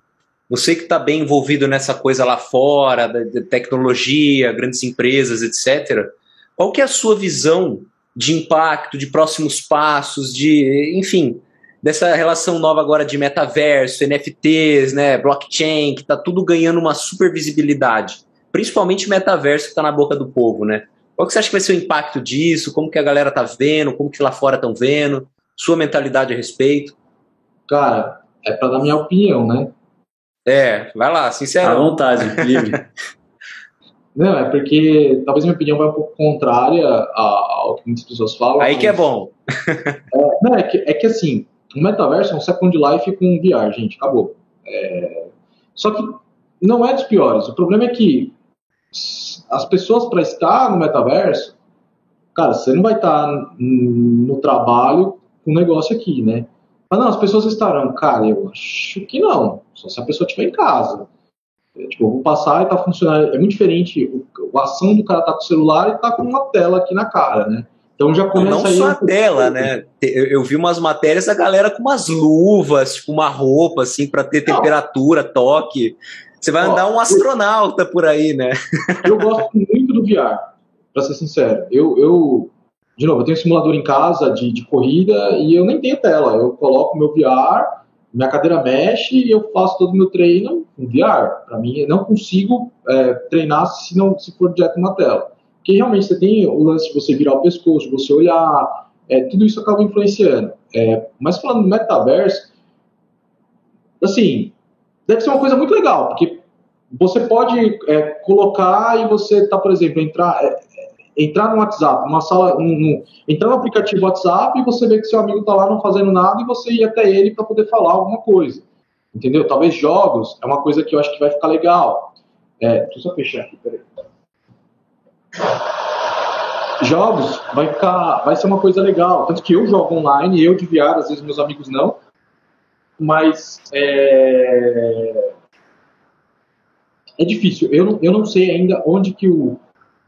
Você que está bem envolvido nessa coisa lá fora, da, da, tecnologia, grandes empresas, etc. Qual que é a sua visão de impacto, de próximos passos, de, enfim, dessa relação nova agora de metaverso, NFTs, né, blockchain, que está tudo ganhando uma super visibilidade, principalmente metaverso que está na boca do povo, né? Qual que você acha que vai ser o impacto disso? Como que a galera tá vendo? Como que lá fora estão vendo? Sua mentalidade a respeito? Cara, é para dar minha opinião, né? É, vai lá, sincero. À vontade, livre. Não, é porque talvez minha opinião vai um pouco contrária ao que muitas pessoas falam. Aí que é bom. é, não, é que, é que assim, o metaverso é um second life com VR, gente, acabou. É... Só que não é dos piores. O problema é que as pessoas para estar no metaverso, cara, você não vai estar no trabalho com um negócio aqui, né? Mas não, as pessoas estarão. Cara, eu acho que não. Só se a pessoa estiver em casa. É, tipo, eu vou passar e tá funcionando. É muito diferente. O, a ação do cara tá com o celular e tá com uma tela aqui na cara, né? Então já começa Não só a tela, né? Eu, eu, vi umas matérias da galera com umas luvas, tipo uma roupa assim para ter não. temperatura, toque. Você vai Ó, andar um astronauta eu, por aí, né? Eu gosto muito do VR, para ser sincero. Eu, eu de novo, eu tenho um simulador em casa de, de corrida e eu nem tenho tela. Eu coloco meu VR, minha cadeira mexe e eu faço todo o meu treino com VR. Para mim, eu não consigo é, treinar se não se for direto uma tela. Porque realmente você tem o lance de você virar o pescoço, de você olhar, é, tudo isso acaba influenciando. É, mas falando do metaverso, assim, deve ser uma coisa muito legal, porque você pode é, colocar e você tá, por exemplo, entrar, é, entrar no WhatsApp, uma sala, um, um, entrar no aplicativo WhatsApp e você vê que seu amigo está lá não fazendo nada e você ir até ele para poder falar alguma coisa. Entendeu? Talvez jogos é uma coisa que eu acho que vai ficar legal. É, deixa eu só fechar aqui, peraí. Jogos vai ficar, vai ser uma coisa legal. Tanto que eu jogo online, eu de VR, às vezes meus amigos não. Mas é, é difícil. Eu eu não sei ainda onde que o,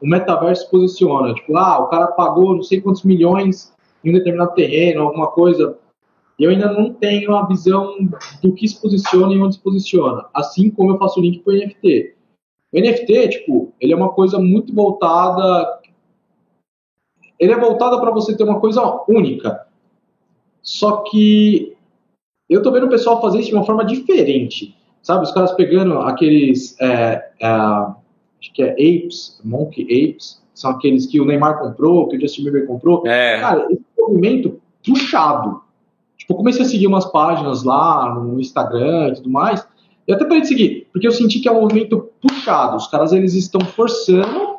o metaverso posiciona. Tipo, ah, o cara pagou não sei quantos milhões em um determinado terreno, alguma coisa. E eu ainda não tenho a visão do que se posiciona e onde se posiciona. Assim como eu faço o link para o NFT. O NFT, tipo, ele é uma coisa muito voltada. Ele é voltado para você ter uma coisa única. Só que eu tô vendo o pessoal fazer isso de uma forma diferente. Sabe, os caras pegando aqueles. É, é, acho que é Apes, Monkey Apes, são aqueles que o Neymar comprou, que o Justin Bieber comprou. É. Cara, esse movimento puxado. Tipo, eu comecei a seguir umas páginas lá no Instagram e tudo mais, e até parei de seguir, porque eu senti que é um movimento puxado. Os caras, eles estão forçando,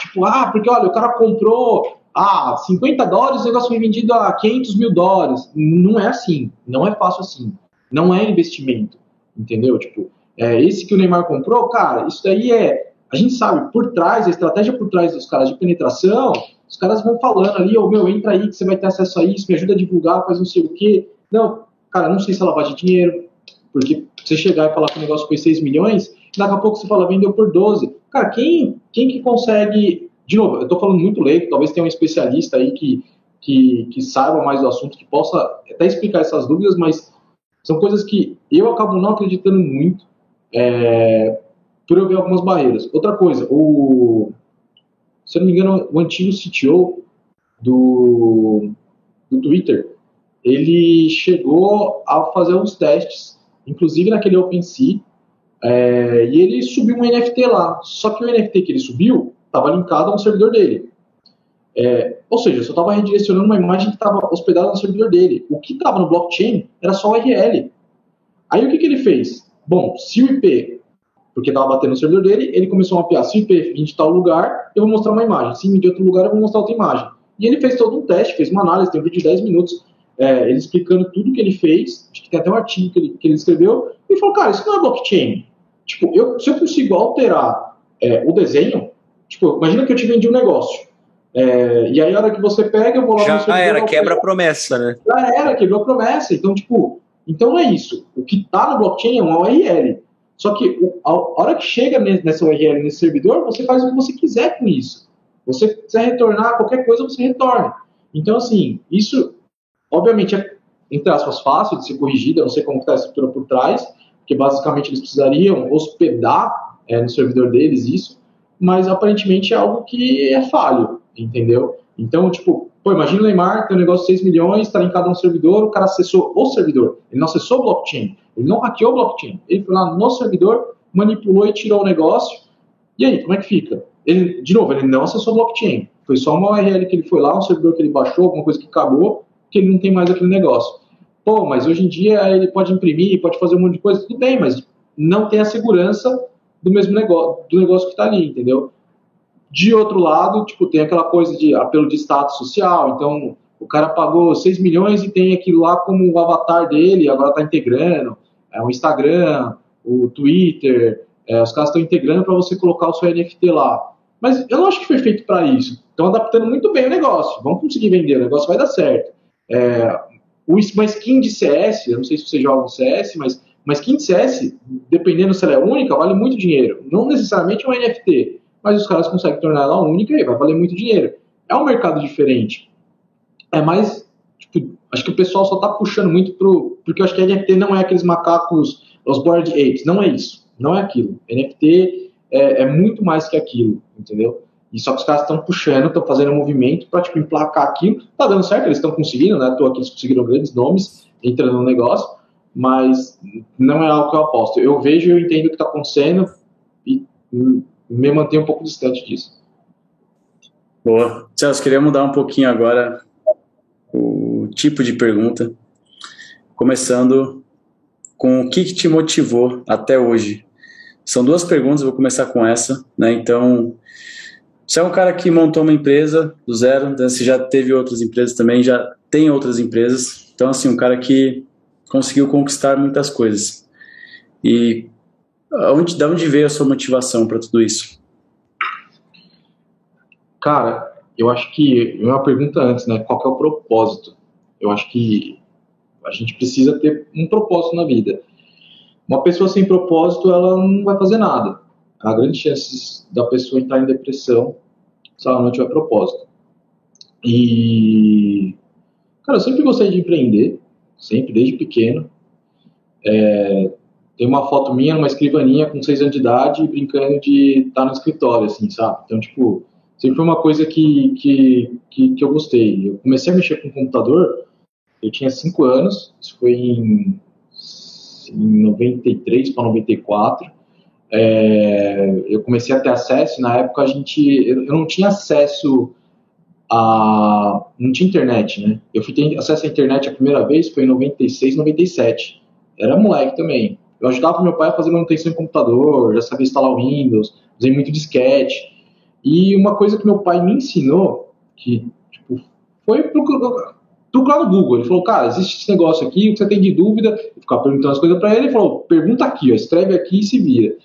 tipo, ah, porque olha, o cara comprou, ah, 50 dólares, o negócio foi vendido a 500 mil dólares. Não é assim, não é fácil assim. Não é investimento, entendeu? Tipo, é, esse que o Neymar comprou, cara, isso daí é a gente sabe, por trás, a estratégia por trás dos caras de penetração, os caras vão falando ali, ô oh, meu, entra aí que você vai ter acesso a isso, me ajuda a divulgar, faz não sei o quê. Não, cara, não sei se lavagem de dinheiro, porque você chegar e falar que o negócio foi 6 milhões, daqui a pouco você fala, vendeu por 12. Cara, quem, quem que consegue. De novo, eu tô falando muito leigo, talvez tenha um especialista aí que, que, que saiba mais do assunto, que possa até explicar essas dúvidas, mas são coisas que eu acabo não acreditando muito. É, por eu ver algumas barreiras. Outra coisa, o, se eu não me engano, o antigo CTO do, do Twitter, ele chegou a fazer uns testes, inclusive naquele OpenSea, é, e ele subiu um NFT lá. Só que o NFT que ele subiu estava linkado a um servidor dele. É, ou seja, só estava redirecionando uma imagem que estava hospedada no servidor dele. O que estava no blockchain era só o URL. Aí o que, que ele fez? Bom, se o IP porque estava batendo no servidor dele, ele começou a mapear, se o IP vir de tal lugar, eu vou mostrar uma imagem, se vir de outro lugar, eu vou mostrar outra imagem. E ele fez todo um teste, fez uma análise, tem um vídeo de 10 minutos, é, ele explicando tudo que ele fez, acho que tem até um artigo que ele, que ele escreveu, e falou, cara, isso não é blockchain. Tipo, eu, se eu consigo alterar é, o desenho, tipo, imagina que eu te vendi um negócio, é, e aí a hora que você pega, eu vou lá Já no era, quebra a promessa, né? Já era, quebrou a promessa, então, tipo, então é isso. O que está no blockchain é uma URL. Só que a hora que chega nessa URL, nesse servidor, você faz o que você quiser com isso. Você quiser retornar qualquer coisa, você retorna. Então, assim, isso, obviamente, é, entre aspas, fácil de ser corrigido, eu não sei como está a estrutura por trás, porque basicamente eles precisariam hospedar é, no servidor deles isso, mas aparentemente é algo que é falho, entendeu? Então, tipo, pô, imagina o Neymar tem um negócio de 6 milhões, está linkado a um servidor, o cara acessou o servidor, ele não acessou o blockchain, ele não hackeou o blockchain, ele foi lá no servidor, manipulou e tirou o negócio, e aí, como é que fica? Ele, de novo, ele não acessou o blockchain, foi só uma URL que ele foi lá, um servidor que ele baixou, alguma coisa que cagou, que ele não tem mais aquele negócio. Pô, mas hoje em dia ele pode imprimir, pode fazer um monte de coisa, tudo bem, mas não tem a segurança do mesmo negócio, do negócio que está ali, entendeu? De outro lado, tipo, tem aquela coisa de apelo de status social, então o cara pagou 6 milhões e tem aquilo lá como o avatar dele, agora está integrando, é o Instagram, o Twitter, é, os caras estão integrando para você colocar o seu NFT lá. Mas eu não acho que foi feito para isso. Estão adaptando muito bem o negócio. Vamos conseguir vender, o negócio vai dar certo. É, uma skin de CS, eu não sei se você joga um CS, mas uma skin de CS, dependendo se ela é única, vale muito dinheiro. Não necessariamente um NFT, mas os caras conseguem tornar ela única e vai valer muito dinheiro. É um mercado diferente. É mais, tipo, acho que o pessoal só está puxando muito pro, porque eu acho que NFT não é aqueles macacos, os board apes, não é isso, não é aquilo. NFT é, é muito mais que aquilo, entendeu? E só que os caras estão puxando, estão fazendo um movimento para tipo, emplacar aquilo. Tá dando certo, eles estão conseguindo, né? À toa que eles conseguiram grandes nomes entrando no negócio, mas não é algo que eu aposto. Eu vejo e eu entendo o que está acontecendo e me mantenho um pouco distante disso. Boa. Celso, queria mudar um pouquinho agora o tipo de pergunta, começando com o que, que te motivou até hoje. São duas perguntas, vou começar com essa, né? Então, você é um cara que montou uma empresa do zero, então você já teve outras empresas também, já tem outras empresas. Então, assim, um cara que conseguiu conquistar muitas coisas. E onde, de onde veio a sua motivação para tudo isso? Cara, eu acho que uma pergunta antes, né? Qual é o propósito? Eu acho que a gente precisa ter um propósito na vida. Uma pessoa sem propósito, ela não vai fazer nada há grandes chances da pessoa entrar em depressão se ela não tiver propósito. E, cara, eu sempre gostei de empreender, sempre, desde pequeno. É, tem uma foto minha numa escrivaninha com seis anos de idade brincando de estar no escritório, assim, sabe? Então, tipo, sempre foi uma coisa que, que, que, que eu gostei. Eu comecei a mexer com computador, eu tinha cinco anos, isso foi em, em 93 para 94. É, eu comecei a ter acesso, na época a gente, eu, eu, não tinha acesso a, não tinha internet, né? Eu fui ter acesso à internet a primeira vez foi em 96, 97. Era moleque também. Eu ajudava meu pai a fazer manutenção em computador, já sabia instalar o Windows, usei muito disquete. E uma coisa que meu pai me ensinou, que tipo, foi procurar no Google. Ele falou, cara, existe esse negócio aqui, o que você tem de dúvida? Eu ficava perguntando as coisas para ele, ele falou, pergunta aqui, ó, escreve aqui e se vira.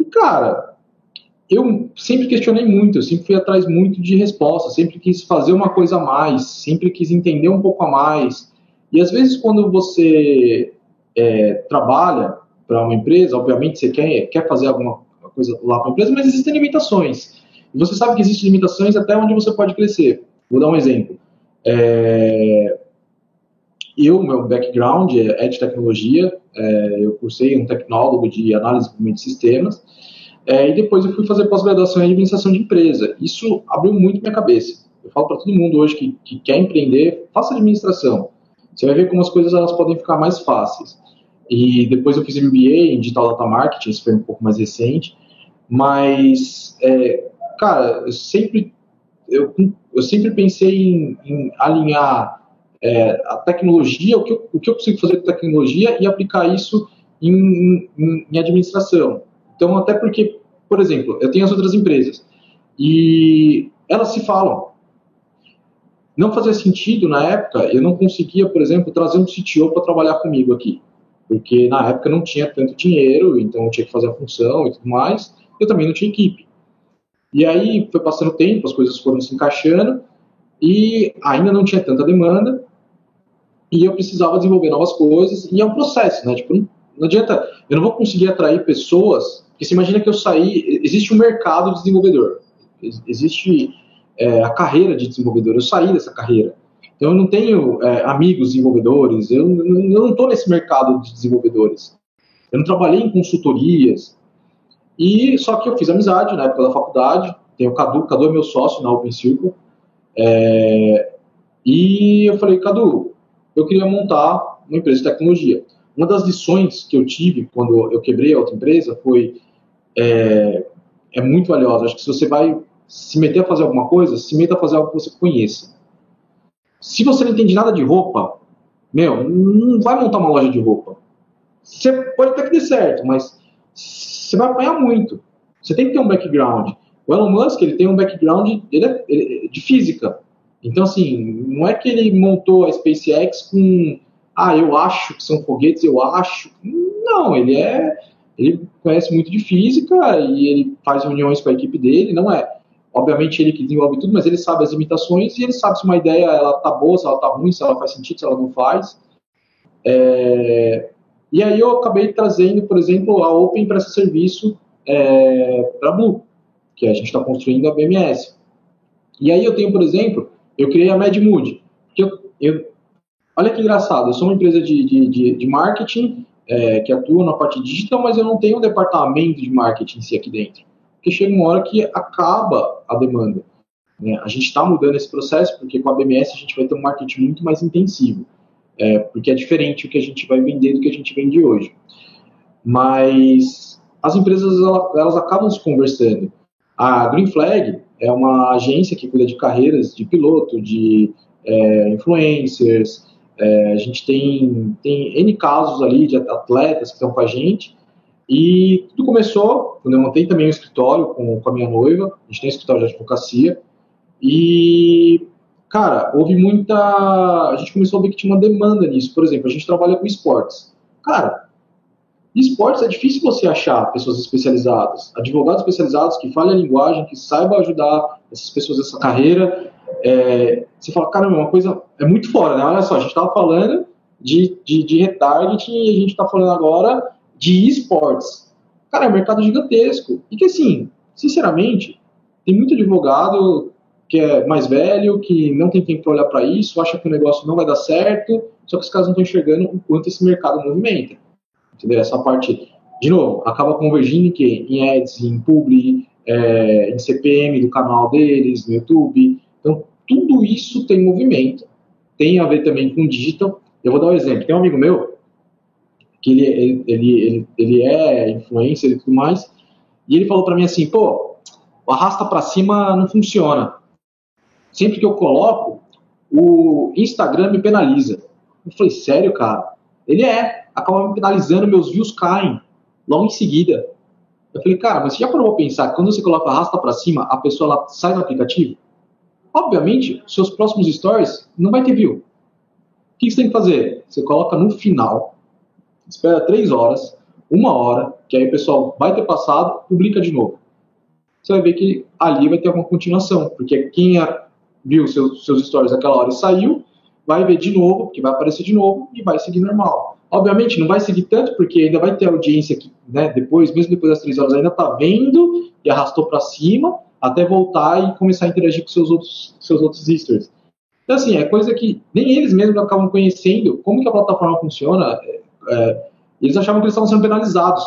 E, cara, eu sempre questionei muito, eu sempre fui atrás muito de respostas, sempre quis fazer uma coisa a mais, sempre quis entender um pouco a mais. E às vezes, quando você é, trabalha para uma empresa, obviamente você quer, quer fazer alguma coisa lá para a empresa, mas existem limitações. Você sabe que existem limitações até onde você pode crescer. Vou dar um exemplo. É, eu, meu background é, é de tecnologia, é, eu cursei um tecnólogo de análise de sistemas, é, e depois eu fui fazer pós-graduação em administração de empresa. Isso abriu muito minha cabeça. Eu falo para todo mundo hoje que, que, quer empreender, faça administração. Você vai ver como as coisas elas podem ficar mais fáceis. E depois eu fiz MBA em Digital Data Marketing, isso foi um pouco mais recente. Mas, é, cara, eu sempre, eu, eu sempre pensei em, em alinhar é, a tecnologia, o que, eu, o que eu consigo fazer com tecnologia e aplicar isso em, em, em administração. Então, até porque, por exemplo, eu tenho as outras empresas e elas se falam. Não fazia sentido na época, eu não conseguia, por exemplo, trazer um CTO para trabalhar comigo aqui, porque na época não tinha tanto dinheiro, então eu tinha que fazer a função e tudo mais. Eu também não tinha equipe. E aí foi passando o tempo, as coisas foram se encaixando e ainda não tinha tanta demanda e eu precisava desenvolver novas coisas, e é um processo, né? Tipo, não adianta, eu não vou conseguir atrair pessoas, porque você imagina que eu saí, existe um mercado de desenvolvedor, existe é, a carreira de desenvolvedor, eu saí dessa carreira. Então eu não tenho é, amigos desenvolvedores, eu, eu não estou nesse mercado de desenvolvedores. Eu não trabalhei em consultorias, e só que eu fiz amizade na época da faculdade, tem o Cadu, Cadu é meu sócio na Open Circle, é, e eu falei, Cadu, eu queria montar uma empresa de tecnologia. Uma das lições que eu tive quando eu quebrei a outra empresa foi é, é muito valiosa. Acho que se você vai se meter a fazer alguma coisa, se meta a fazer algo que você conheça. Se você não entende nada de roupa, meu, não vai montar uma loja de roupa. Você pode até que dê certo, mas você vai apanhar muito. Você tem que ter um background. O Elon Musk, ele tem um background ele é, ele é de física. Então, assim, não é que ele montou a SpaceX com, ah, eu acho que são foguetes, eu acho. Não, ele é, ele conhece muito de física e ele faz reuniões com a equipe dele, não é, obviamente ele que desenvolve tudo, mas ele sabe as limitações e ele sabe se uma ideia ela tá boa, se ela tá ruim, se ela faz sentido, se ela não faz. É, e aí eu acabei trazendo, por exemplo, a Open para esse serviço é, para a Blue, que a gente está construindo a BMS. E aí eu tenho, por exemplo, eu criei a MedMood. Eu, eu, olha que engraçado, eu sou uma empresa de, de, de, de marketing é, que atua na parte digital, mas eu não tenho um departamento de marketing em si aqui dentro. Porque chega uma hora que acaba a demanda. Né? A gente está mudando esse processo, porque com a BMS a gente vai ter um marketing muito mais intensivo. É, porque é diferente o que a gente vai vender do que a gente vende hoje. Mas as empresas elas, acabam se conversando. A Green Flag é uma agência que cuida de carreiras de piloto, de é, influencers. É, a gente tem, tem N casos ali de atletas que estão com a gente. E tudo começou quando eu montei também um escritório com, com a minha noiva. A gente tem um escritório de advocacia. E, cara, houve muita. A gente começou a ver que tinha uma demanda nisso. Por exemplo, a gente trabalha com esportes. Cara, esportes é difícil você achar pessoas especializadas, advogados especializados que falem a linguagem, que saibam ajudar essas pessoas nessa carreira. É, você fala, caramba, é uma coisa é muito fora, né? Olha só, a gente estava falando de, de, de retargeting e a gente está falando agora de esportes. Cara, é um mercado gigantesco. E que, assim, sinceramente, tem muito advogado que é mais velho, que não tem tempo para olhar para isso, acha que o negócio não vai dar certo, só que os caras não estão enxergando o quanto esse mercado movimenta. Entendeu? Essa parte, de novo, acaba convergindo em quê? Em ads, em publi, é, em CPM do canal deles, no YouTube. Então, tudo isso tem movimento. Tem a ver também com digital. Eu vou dar um exemplo. Tem um amigo meu, que ele, ele, ele, ele é influencer e tudo mais, e ele falou para mim assim, pô, o arrasta para cima não funciona. Sempre que eu coloco, o Instagram me penaliza. Eu falei, sério, cara? Ele é acaba me penalizando, meus views caem logo em seguida. Eu falei, cara, mas você já parou pensar que quando você coloca arrasta para cima, a pessoa ela sai do aplicativo? Obviamente, seus próximos stories não vai ter view. O que você tem que fazer? Você coloca no final, espera três horas, uma hora, que aí o pessoal vai ter passado, publica de novo. Você vai ver que ali vai ter uma continuação, porque quem viu seus, seus stories naquela hora e saiu, vai ver de novo, porque vai aparecer de novo e vai seguir normal. Obviamente, não vai seguir tanto, porque ainda vai ter audiência que, né, depois, mesmo depois das três horas, ainda está vendo e arrastou para cima, até voltar e começar a interagir com seus outros, seus outros histories. Então, assim, é coisa que nem eles mesmos acabam conhecendo como que a plataforma funciona. É, é eles achavam que eles estavam sendo penalizados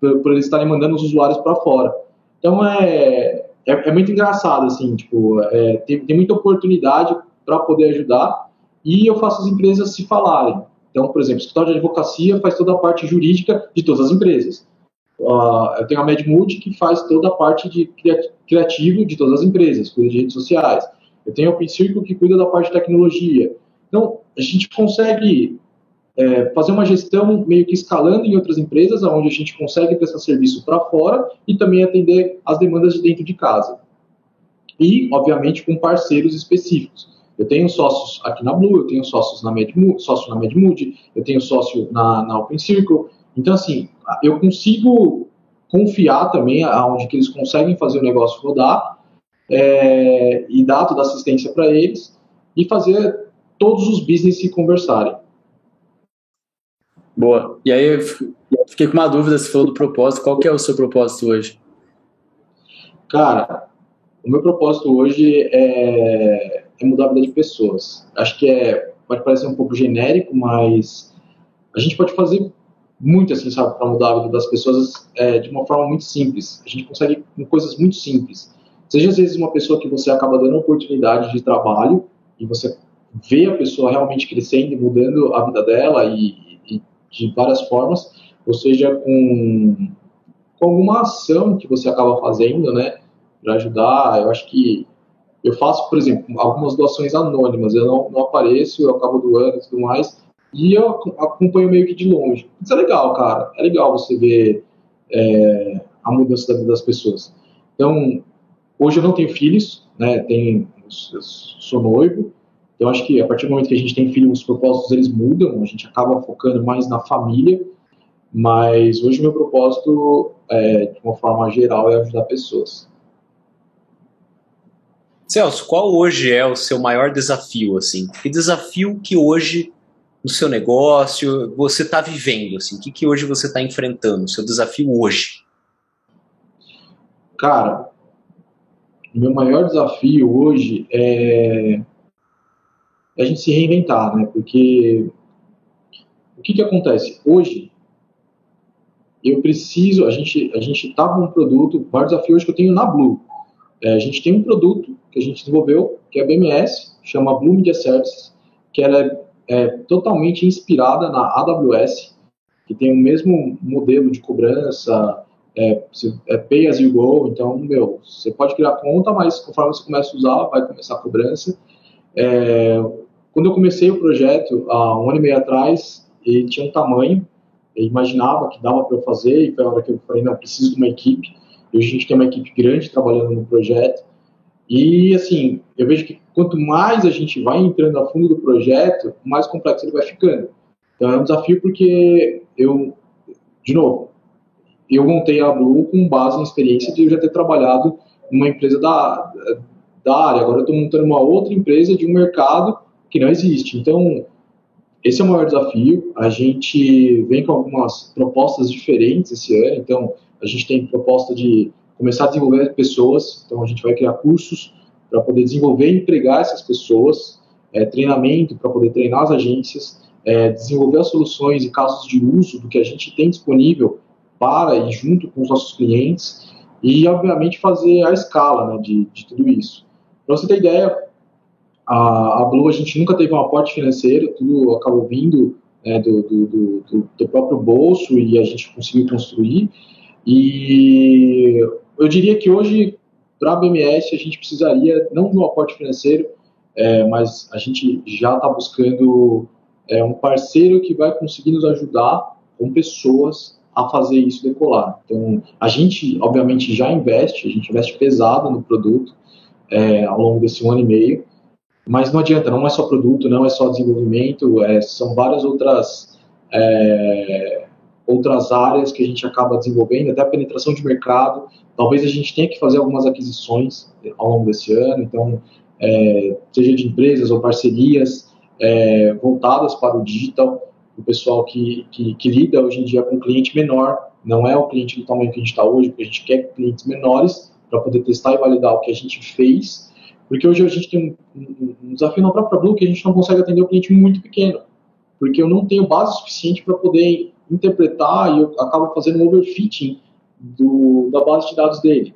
por, por eles estarem mandando os usuários para fora. Então, é, é, é, muito engraçado, assim, tipo, é, tem, tem muita oportunidade para poder ajudar e eu faço as empresas se falarem. Então, por exemplo, o escritório de advocacia faz toda a parte jurídica de todas as empresas. Uh, eu tenho a MedMood que faz toda a parte de criativo de todas as empresas, cuida de redes sociais. Eu tenho a Open Circle que cuida da parte de tecnologia. Então, a gente consegue é, fazer uma gestão meio que escalando em outras empresas, onde a gente consegue prestar serviço para fora e também atender as demandas de dentro de casa. E, obviamente, com parceiros específicos. Eu tenho sócios aqui na Blue, eu tenho sócios na Medmood, sócio na Medmood, eu tenho sócio na, na Open Circle. Então, assim, eu consigo confiar também aonde que eles conseguem fazer o negócio rodar é, e dar toda assistência para eles e fazer todos os business se conversarem. Boa. E aí, fiquei com uma dúvida, você falou do propósito, qual que é o seu propósito hoje? Cara, o meu propósito hoje é, é mudar a vida de pessoas. Acho que é, pode parecer um pouco genérico, mas a gente pode fazer muito assim, sabe, para mudar a vida das pessoas é, de uma forma muito simples. A gente consegue com coisas muito simples. Seja às vezes uma pessoa que você acaba dando oportunidade de trabalho e você vê a pessoa realmente crescendo e mudando a vida dela e de várias formas, ou seja, com, com alguma ação que você acaba fazendo, né, para ajudar. Eu acho que eu faço, por exemplo, algumas doações anônimas, eu não, não apareço, eu acabo doando e tudo mais, e eu acompanho meio que de longe. Isso é legal, cara. É legal você ver é, a mudança da vida das pessoas. Então, hoje eu não tenho filhos, né? Tenho, eu sou noivo. Então, acho que a partir do momento que a gente tem filho, os propósitos eles mudam. A gente acaba focando mais na família. Mas hoje meu propósito, é, de uma forma geral, é ajudar pessoas. Celso, qual hoje é o seu maior desafio, assim? Que desafio que hoje no seu negócio você está vivendo, assim? O que, que hoje você está enfrentando? O seu desafio hoje? Cara, o meu maior desafio hoje é a gente se reinventar, né? Porque o que que acontece? Hoje, eu preciso, a gente a gente tá com um produto, o maior desafio hoje que eu tenho na Blue. É, a gente tem um produto que a gente desenvolveu, que é a BMS, chama Blue Media Services, que ela é, é totalmente inspirada na AWS, que tem o mesmo modelo de cobrança, é, é, pay as you go, então, meu, você pode criar conta, mas conforme você começa a usar, vai começar a cobrança. É, quando eu comecei o projeto, há um ano e meio atrás, ele tinha um tamanho, eu imaginava que dava para eu fazer, e foi a hora que eu falei, não, preciso de uma equipe. Hoje a gente tem uma equipe grande trabalhando no projeto, e, assim, eu vejo que quanto mais a gente vai entrando a fundo do projeto, mais complexo ele vai ficando. Então, é um desafio porque eu, de novo, eu montei a Blue com base na experiência de eu já ter trabalhado numa empresa da, da área. Agora eu estou montando uma outra empresa de um mercado que não existe. Então, esse é o maior desafio. A gente vem com algumas propostas diferentes esse ano. Então, a gente tem proposta de começar a desenvolver pessoas. Então, a gente vai criar cursos para poder desenvolver e empregar essas pessoas, é, treinamento para poder treinar as agências, é, desenvolver as soluções e casos de uso do que a gente tem disponível para e junto com os nossos clientes e, obviamente, fazer a escala né, de, de tudo isso. Para você ter ideia, a, a Blue a gente nunca teve um aporte financeiro, tudo acabou vindo né, do, do, do, do, próprio bolso e a gente conseguiu construir. E eu diria que hoje, para a BMS, a gente precisaria não de um aporte financeiro, é, mas a gente já está buscando é, um parceiro que vai conseguir nos ajudar com pessoas a fazer isso decolar. Então, a gente, obviamente, já investe, a gente investe pesado no produto é, ao longo desse um ano e meio, mas não adianta, não é só produto, não é só desenvolvimento, é, são várias outras é, outras áreas que a gente acaba desenvolvendo, até a penetração de mercado. Talvez a gente tenha que fazer algumas aquisições ao longo desse ano, então, é, seja de empresas ou parcerias é, voltadas para o digital, o pessoal que, que, que, lida hoje em dia com um cliente menor, não é o cliente do tamanho que a gente está hoje, porque a gente quer clientes menores para poder testar e validar o que a gente fez porque hoje a gente tem um, um desafio na própria Blue que a gente não consegue atender o cliente muito pequeno, porque eu não tenho base suficiente para poder interpretar e eu acabo fazendo um overfitting do, da base de dados dele.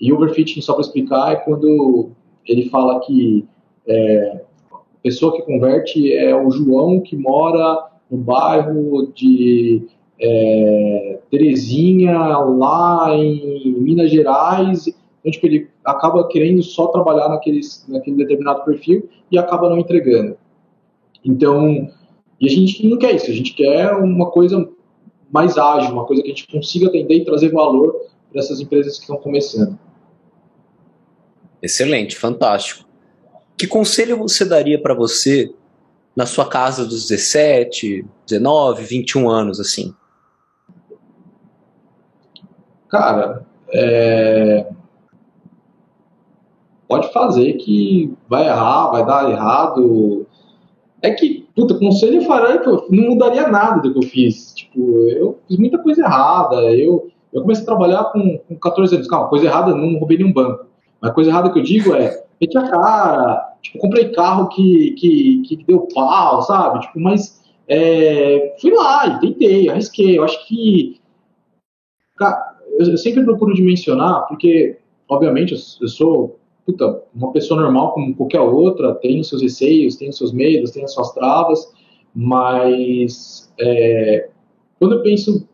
E overfitting, só para explicar, é quando ele fala que é, a pessoa que converte é o João que mora no bairro de é, Terezinha, lá em Minas Gerais, então, tipo, ele acaba querendo só trabalhar naqueles, naquele determinado perfil e acaba não entregando. Então, e a gente não quer isso, a gente quer uma coisa mais ágil, uma coisa que a gente consiga atender e trazer valor para essas empresas que estão começando. Excelente, fantástico. Que conselho você daria para você na sua casa dos 17, 19, 21 anos, assim? Cara, é pode fazer que vai errar, vai dar errado. é que, puta, conselho eu faria, não mudaria nada do que eu fiz. Tipo, eu fiz muita coisa errada. Eu, eu comecei a trabalhar com, com 14 anos. Calma, coisa errada, não roubei nenhum banco. Mas coisa errada que eu digo é, meti a cara, tipo, comprei carro que, que, que deu pau, sabe? Tipo, mas é, fui lá tentei, arrisquei. Eu acho que. Cara, eu sempre procuro dimensionar, porque, obviamente, eu, eu sou puta, uma pessoa normal como qualquer outra, tem os seus receios, tem os seus medos, tem as suas travas, mas é, quando eu penso,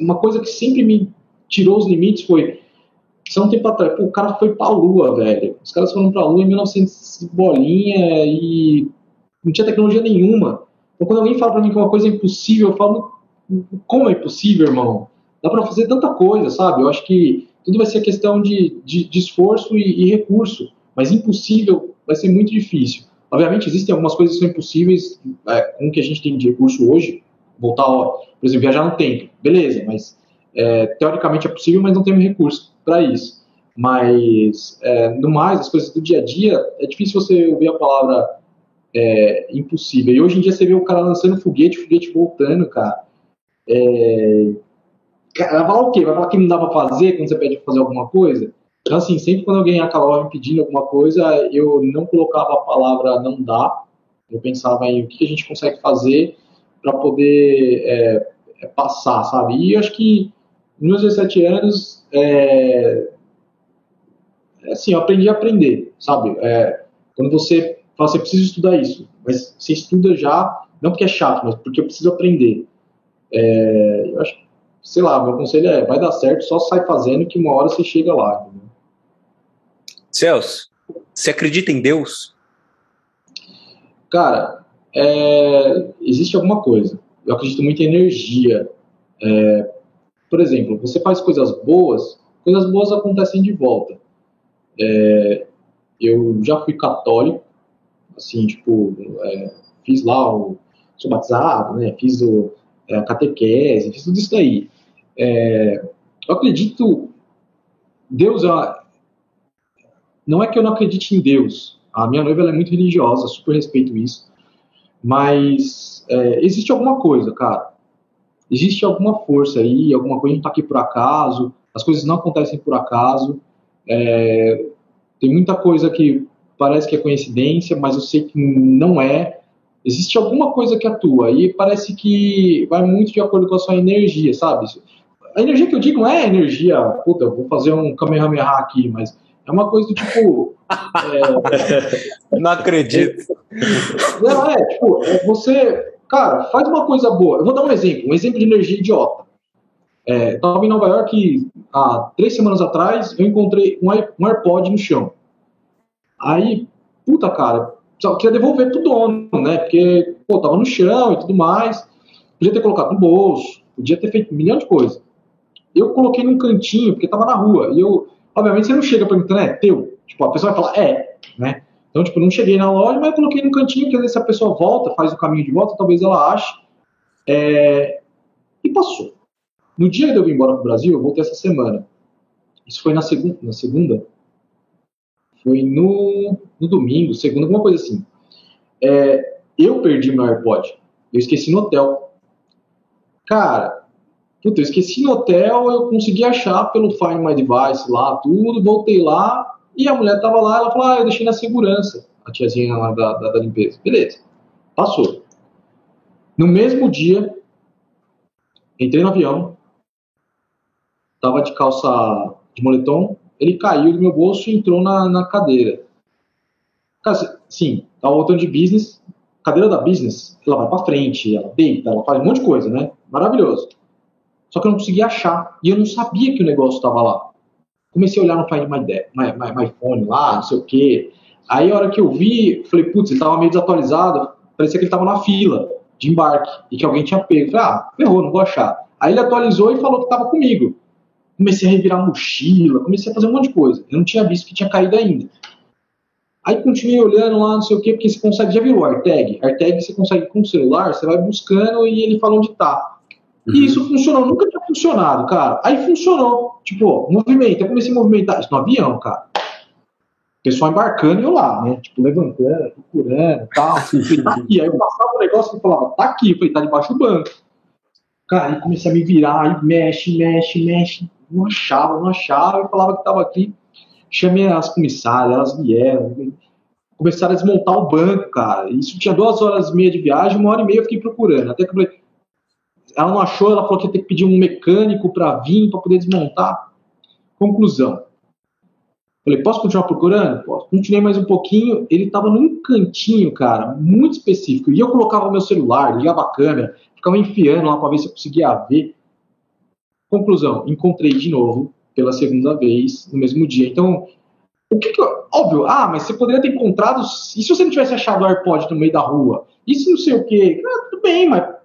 uma coisa que sempre me tirou os limites foi, só um tempo atrás, pô, o cara foi pra Lua, velho, os caras foram pra Lua em 1900 bolinha e não tinha tecnologia nenhuma. Então quando alguém fala pra mim que uma coisa é impossível, eu falo, como é impossível, irmão? Dá pra fazer tanta coisa, sabe? Eu acho que tudo vai ser questão de, de, de esforço e, e, recurso, mas impossível vai ser muito difícil. Obviamente, existem algumas coisas que são impossíveis é, com o que a gente tem de recurso hoje, voltar, ó, por exemplo, viajar no tempo, beleza, mas é, teoricamente é possível, mas não temos recurso para isso. Mas, é, no mais, as coisas do dia a dia, é difícil você ouvir a palavra é, impossível. E hoje em dia você vê o cara lançando foguete, foguete voltando, cara. É, vai falar o quê? Vai falar que não dá pra fazer quando você pede pra fazer alguma coisa? Então, assim, sempre quando alguém acabava me pedindo alguma coisa, eu não colocava a palavra não dá. Eu pensava em o que a gente consegue fazer para poder é, é, passar, sabe? E eu acho que nos 17 anos, é, é, assim, eu aprendi a aprender, sabe? É, quando você fala, você precisa estudar isso, mas você estuda já, não porque é chato, mas porque eu preciso aprender. É, eu acho que sei lá, meu conselho é, vai dar certo, só sai fazendo que uma hora você chega lá. Entendeu? Celso, você acredita em Deus? Cara, é, existe alguma coisa. Eu acredito muito em energia. É, por exemplo, você faz coisas boas, coisas boas acontecem de volta. É, eu já fui católico, assim, tipo, é, fiz lá o. sou batizado, né? Fiz o, é, a catequese, fiz tudo isso daí. É, eu acredito. Deus é. Não é que eu não acredite em Deus. A minha noiva é muito religiosa, super respeito isso. Mas é, existe alguma coisa, cara. Existe alguma força aí, alguma coisa que está aqui por acaso. As coisas não acontecem por acaso. É, tem muita coisa que parece que é coincidência, mas eu sei que não é. Existe alguma coisa que atua e parece que vai muito de acordo com a sua energia, sabe? A energia que eu digo não é energia, puta, eu vou fazer um Kamehameha aqui, mas é uma coisa do tipo. É, não acredito. Não, é, tipo, é você. Cara, faz uma coisa boa. Eu vou dar um exemplo, um exemplo de energia idiota. É, tava em Nova York há três semanas atrás, eu encontrei um, um AirPod no chão. Aí, puta cara, só queria devolver pro dono, né? Porque, pô, tava no chão e tudo mais. Podia ter colocado no bolso, podia ter feito um milhão de coisas. Eu coloquei num cantinho, porque estava na rua. E eu, obviamente, você não chega perguntando, é teu? Tipo, a pessoa vai falar, é, né? Então, tipo, não cheguei na loja, mas eu coloquei num cantinho, que às vezes se a pessoa volta, faz o caminho de volta, talvez ela ache. É... E passou. No dia de eu vir embora para o Brasil, eu voltei essa semana. Isso foi na segunda, na segunda? Foi no, no domingo, segunda, alguma coisa assim. É, eu perdi meu AirPod. Eu esqueci no hotel. Cara, Puta, eu esqueci no hotel, eu consegui achar pelo Find My Device lá, tudo, voltei lá, e a mulher tava lá, ela falou, ah, eu deixei na segurança, a tiazinha lá da, da, da limpeza. Beleza, passou. No mesmo dia, entrei no avião, tava de calça de moletom, ele caiu do meu bolso e entrou na, na cadeira. Sim, tava voltando de business, cadeira da business, ela vai pra frente, ela deita, ela faz um monte de coisa, né? Maravilhoso. Só que eu não conseguia achar. E eu não sabia que o negócio estava lá. Comecei a olhar no Find My, my, my, my Phone lá, não sei o quê. Aí a hora que eu vi, falei, putz, ele estava meio desatualizado. Parecia que ele estava na fila de embarque e que alguém tinha pego. Falei, ah, ferrou, não vou achar. Aí ele atualizou e falou que estava comigo. Comecei a revirar mochila, comecei a fazer um monte de coisa. Eu não tinha visto que tinha caído ainda. Aí continuei olhando lá, não sei o quê, porque você consegue, já viu o AirTag? AirTag você consegue com o celular, você vai buscando e ele fala onde tá. Uhum. E isso funcionou, nunca tinha funcionado, cara. Aí funcionou. Tipo, movimento, eu comecei a movimentar isso no avião, cara. pessoal embarcando e eu lá, né? Tipo, levantando, procurando tal. Falei, tá aqui. Aí eu passava o negócio e falava, tá aqui. Eu falei, tá debaixo do banco. Cara, aí comecei a me virar, aí mexe, mexe, mexe. Não achava, não achava. Eu falava que tava aqui. Chamei as comissárias, elas vieram. Começaram a desmontar o banco, cara. Isso tinha duas horas e meia de viagem, uma hora e meia eu fiquei procurando. Até que eu falei, ela não achou, ela falou que ia ter que pedir um mecânico para vir, para poder desmontar. Conclusão. Falei, posso continuar procurando? Posso. Continuei mais um pouquinho, ele estava num cantinho, cara, muito específico. E eu colocava o meu celular, ligava a câmera, ficava enfiando lá para ver se eu conseguia ver. Conclusão, encontrei de novo, pela segunda vez, no mesmo dia. Então, o que, que eu, Óbvio, ah, mas você poderia ter encontrado. E se você não tivesse achado o AirPod no meio da rua? E se não sei o quê? Ah, tudo bem, mas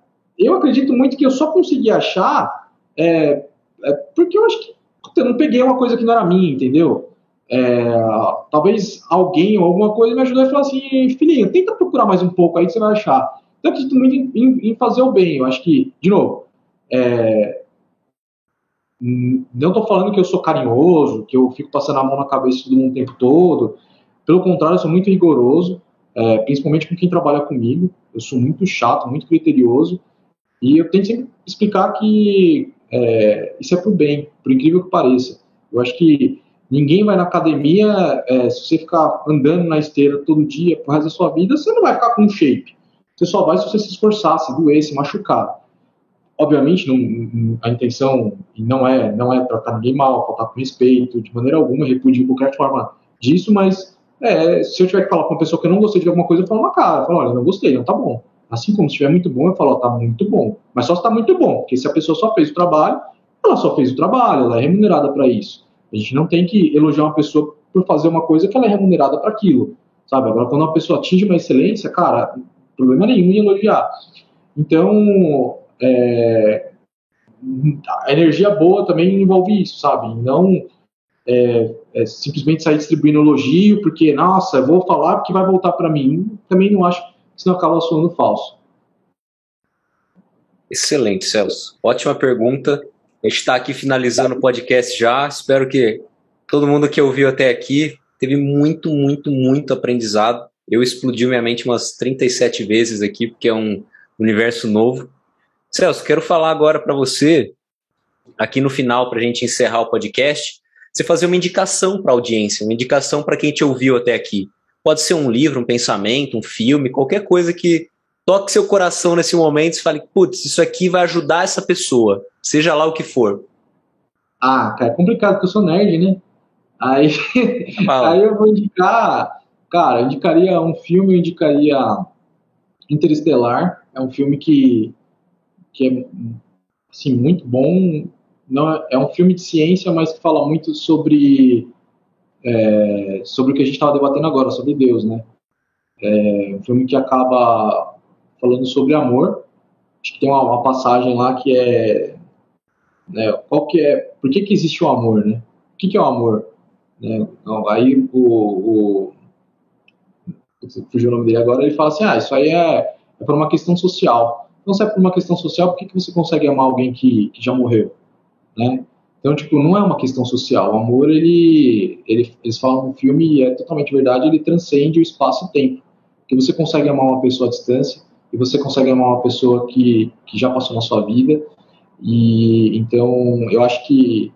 eu acredito muito que eu só consegui achar é, é porque eu acho que eu não peguei uma coisa que não era minha, entendeu? É, talvez alguém ou alguma coisa me ajudou a falar assim, filhinho, tenta procurar mais um pouco aí que você vai achar. Então, eu acredito muito em, em, em fazer o bem. Eu acho que, de novo, é, não estou falando que eu sou carinhoso, que eu fico passando a mão na cabeça todo mundo o tempo todo. Pelo contrário, eu sou muito rigoroso, é, principalmente com quem trabalha comigo. Eu sou muito chato, muito criterioso. E eu tento sempre explicar que é, isso é pro bem, por incrível que pareça. Eu acho que ninguém vai na academia, é, se você ficar andando na esteira todo dia pro resto da sua vida, você não vai ficar com shape. Você só vai se você se esforçar, se doer, se machucar. Obviamente, não, a intenção não é não é tratar ninguém mal, faltar com respeito, de maneira alguma, repudio qualquer forma disso, mas é, se eu tiver que falar com uma pessoa que eu não gostei de alguma coisa, eu falo na cara, eu falo, olha, não gostei, não tá bom. Assim como se estiver muito bom, eu falo, tá muito bom. Mas só se tá muito bom, porque se a pessoa só fez o trabalho, ela só fez o trabalho, ela é remunerada para isso. A gente não tem que elogiar uma pessoa por fazer uma coisa que ela é remunerada para aquilo, sabe? Agora, quando uma pessoa atinge uma excelência, cara, problema nenhum em elogiar. Então, é, a energia boa também envolve isso, sabe? Não é, é simplesmente sair distribuindo elogio porque, nossa, eu vou falar porque vai voltar para mim. Também não acho senão acaba soando falso. Excelente, Celso. Ótima pergunta. A gente está aqui finalizando o podcast já. Espero que todo mundo que ouviu até aqui teve muito, muito, muito aprendizado. Eu explodi minha mente umas 37 vezes aqui, porque é um universo novo. Celso, quero falar agora para você, aqui no final, para a gente encerrar o podcast, você fazer uma indicação para a audiência, uma indicação para quem te ouviu até aqui. Pode ser um livro, um pensamento, um filme, qualquer coisa que toque seu coração nesse momento e fale, putz, isso aqui vai ajudar essa pessoa, seja lá o que for. Ah, cara, é complicado porque eu sou nerd, né? Aí, aí eu vou indicar, cara, eu indicaria um filme, eu indicaria Interestelar, é um filme que, que é assim, muito bom, não é, é um filme de ciência, mas que fala muito sobre é, sobre o que a gente estava debatendo agora, sobre Deus, né? É um filme que acaba falando sobre amor. Acho que tem uma, uma passagem lá que é, né, qual que é, por que que existe o amor, né? O que que é o amor? Né? Então, aí o, o fugiu o nome dele agora, ele fala assim, ah, isso aí é, é por uma questão social. Então, se é por uma questão social, por que, que você consegue amar alguém que, que já morreu? Né? Então, tipo, não é uma questão social. O amor, ele, ele eles falam no filme, e é totalmente verdade, ele transcende o espaço e tempo. Que você consegue amar uma pessoa à distância, e você consegue amar uma pessoa que, que já passou na sua vida. E então, eu acho que,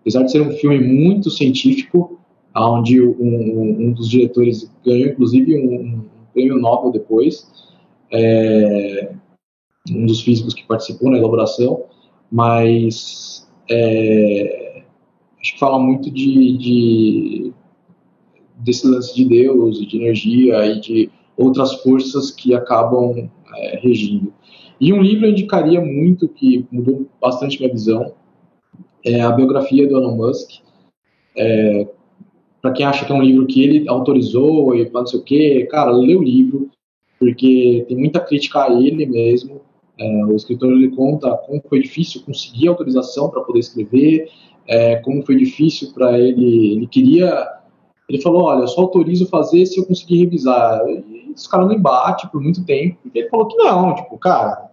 apesar de ser um filme muito científico, onde um, um dos diretores ganhou, inclusive, um, um prêmio Nobel depois, é, um dos físicos que participou na elaboração, mas é, acho que fala muito de, de, desse lance de Deus de energia e de outras forças que acabam é, regindo. E um livro eu indicaria muito, que mudou bastante minha visão, é a biografia do Elon Musk. É, para quem acha que é um livro que ele autorizou e não sei o quê, cara, lê o livro, porque tem muita crítica a ele mesmo, é, o escritor ele conta como foi difícil conseguir autorização para poder escrever, é, como foi difícil para ele. Ele queria. Ele falou: Olha, eu só autorizo fazer se eu conseguir revisar. E os caras não embatem por muito tempo, porque ele falou que não, tipo, cara,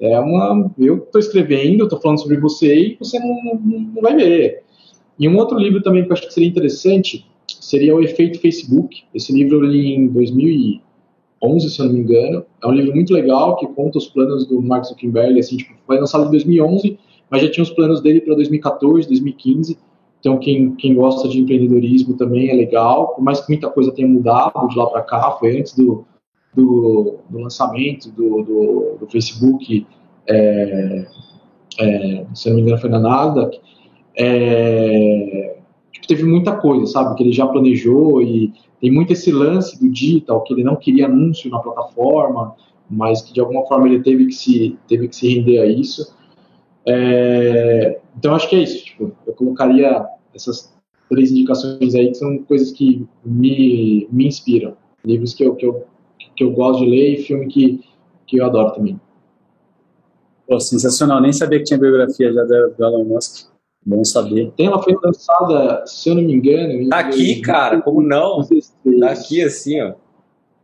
é uma. Eu estou escrevendo, estou falando sobre você e você não, não, não, vai ver. E um outro livro também que eu acho que seria interessante seria O Efeito Facebook. Esse livro eu li em 2011, se eu não me engano. É um livro muito legal que conta os planos do Mark Zuckerberg. Assim, tipo, foi lançado em 2011, mas já tinha os planos dele para 2014, 2015. Então, quem, quem gosta de empreendedorismo também é legal, por mais que muita coisa tenha mudado de lá para cá, foi antes do, do, do lançamento do, do, do Facebook, é, é, se não me engano foi na Nasdaq, é, tipo, teve muita coisa, sabe, que ele já planejou e tem muito esse lance do digital, que ele não queria anúncio na plataforma, mas que de alguma forma ele teve que se, teve que se render a isso. É, então acho que é isso. Tipo, eu colocaria essas três indicações aí que são coisas que me, me inspiram. Livros que eu, que, eu, que eu gosto de ler e filme que, que eu adoro também. Pô, sensacional. Nem sabia que tinha biografia já do Elon Musk. Bom saber. Tem, ela foi lançada, se eu não me engano. Tá aqui, cara, como não? Tá aqui assim, ó.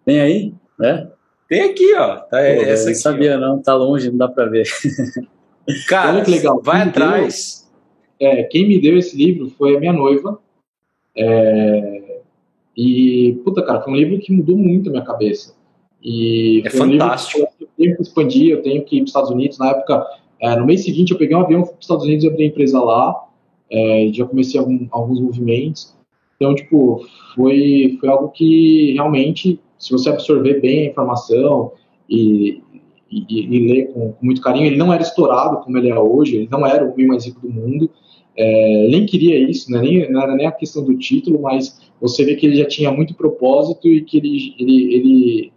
Tem aí? É? Tem aqui, ó. Tá, Pô, essa não sabia, ó. não. Tá longe, não dá pra ver. Cara, Olha que legal. vai quem atrás. Deu, é, quem me deu esse livro foi a minha noiva. É, e, puta, cara, foi um livro que mudou muito a minha cabeça. E é fantástico. Um eu tenho que expandir, eu tenho que ir para os Estados Unidos. Na época, é, no mês seguinte, eu peguei um avião para os Estados Unidos e abri a empresa lá. É, já comecei algum, alguns movimentos. Então, tipo, foi, foi algo que realmente, se você absorver bem a informação e, e, e ler com, com, muito carinho. Ele não era estourado como ele é hoje, ele não era o homem mais rico do mundo. É, nem queria isso, né? nem, não era nem a questão do título, mas você vê que ele já tinha muito propósito e que ele, ele, ele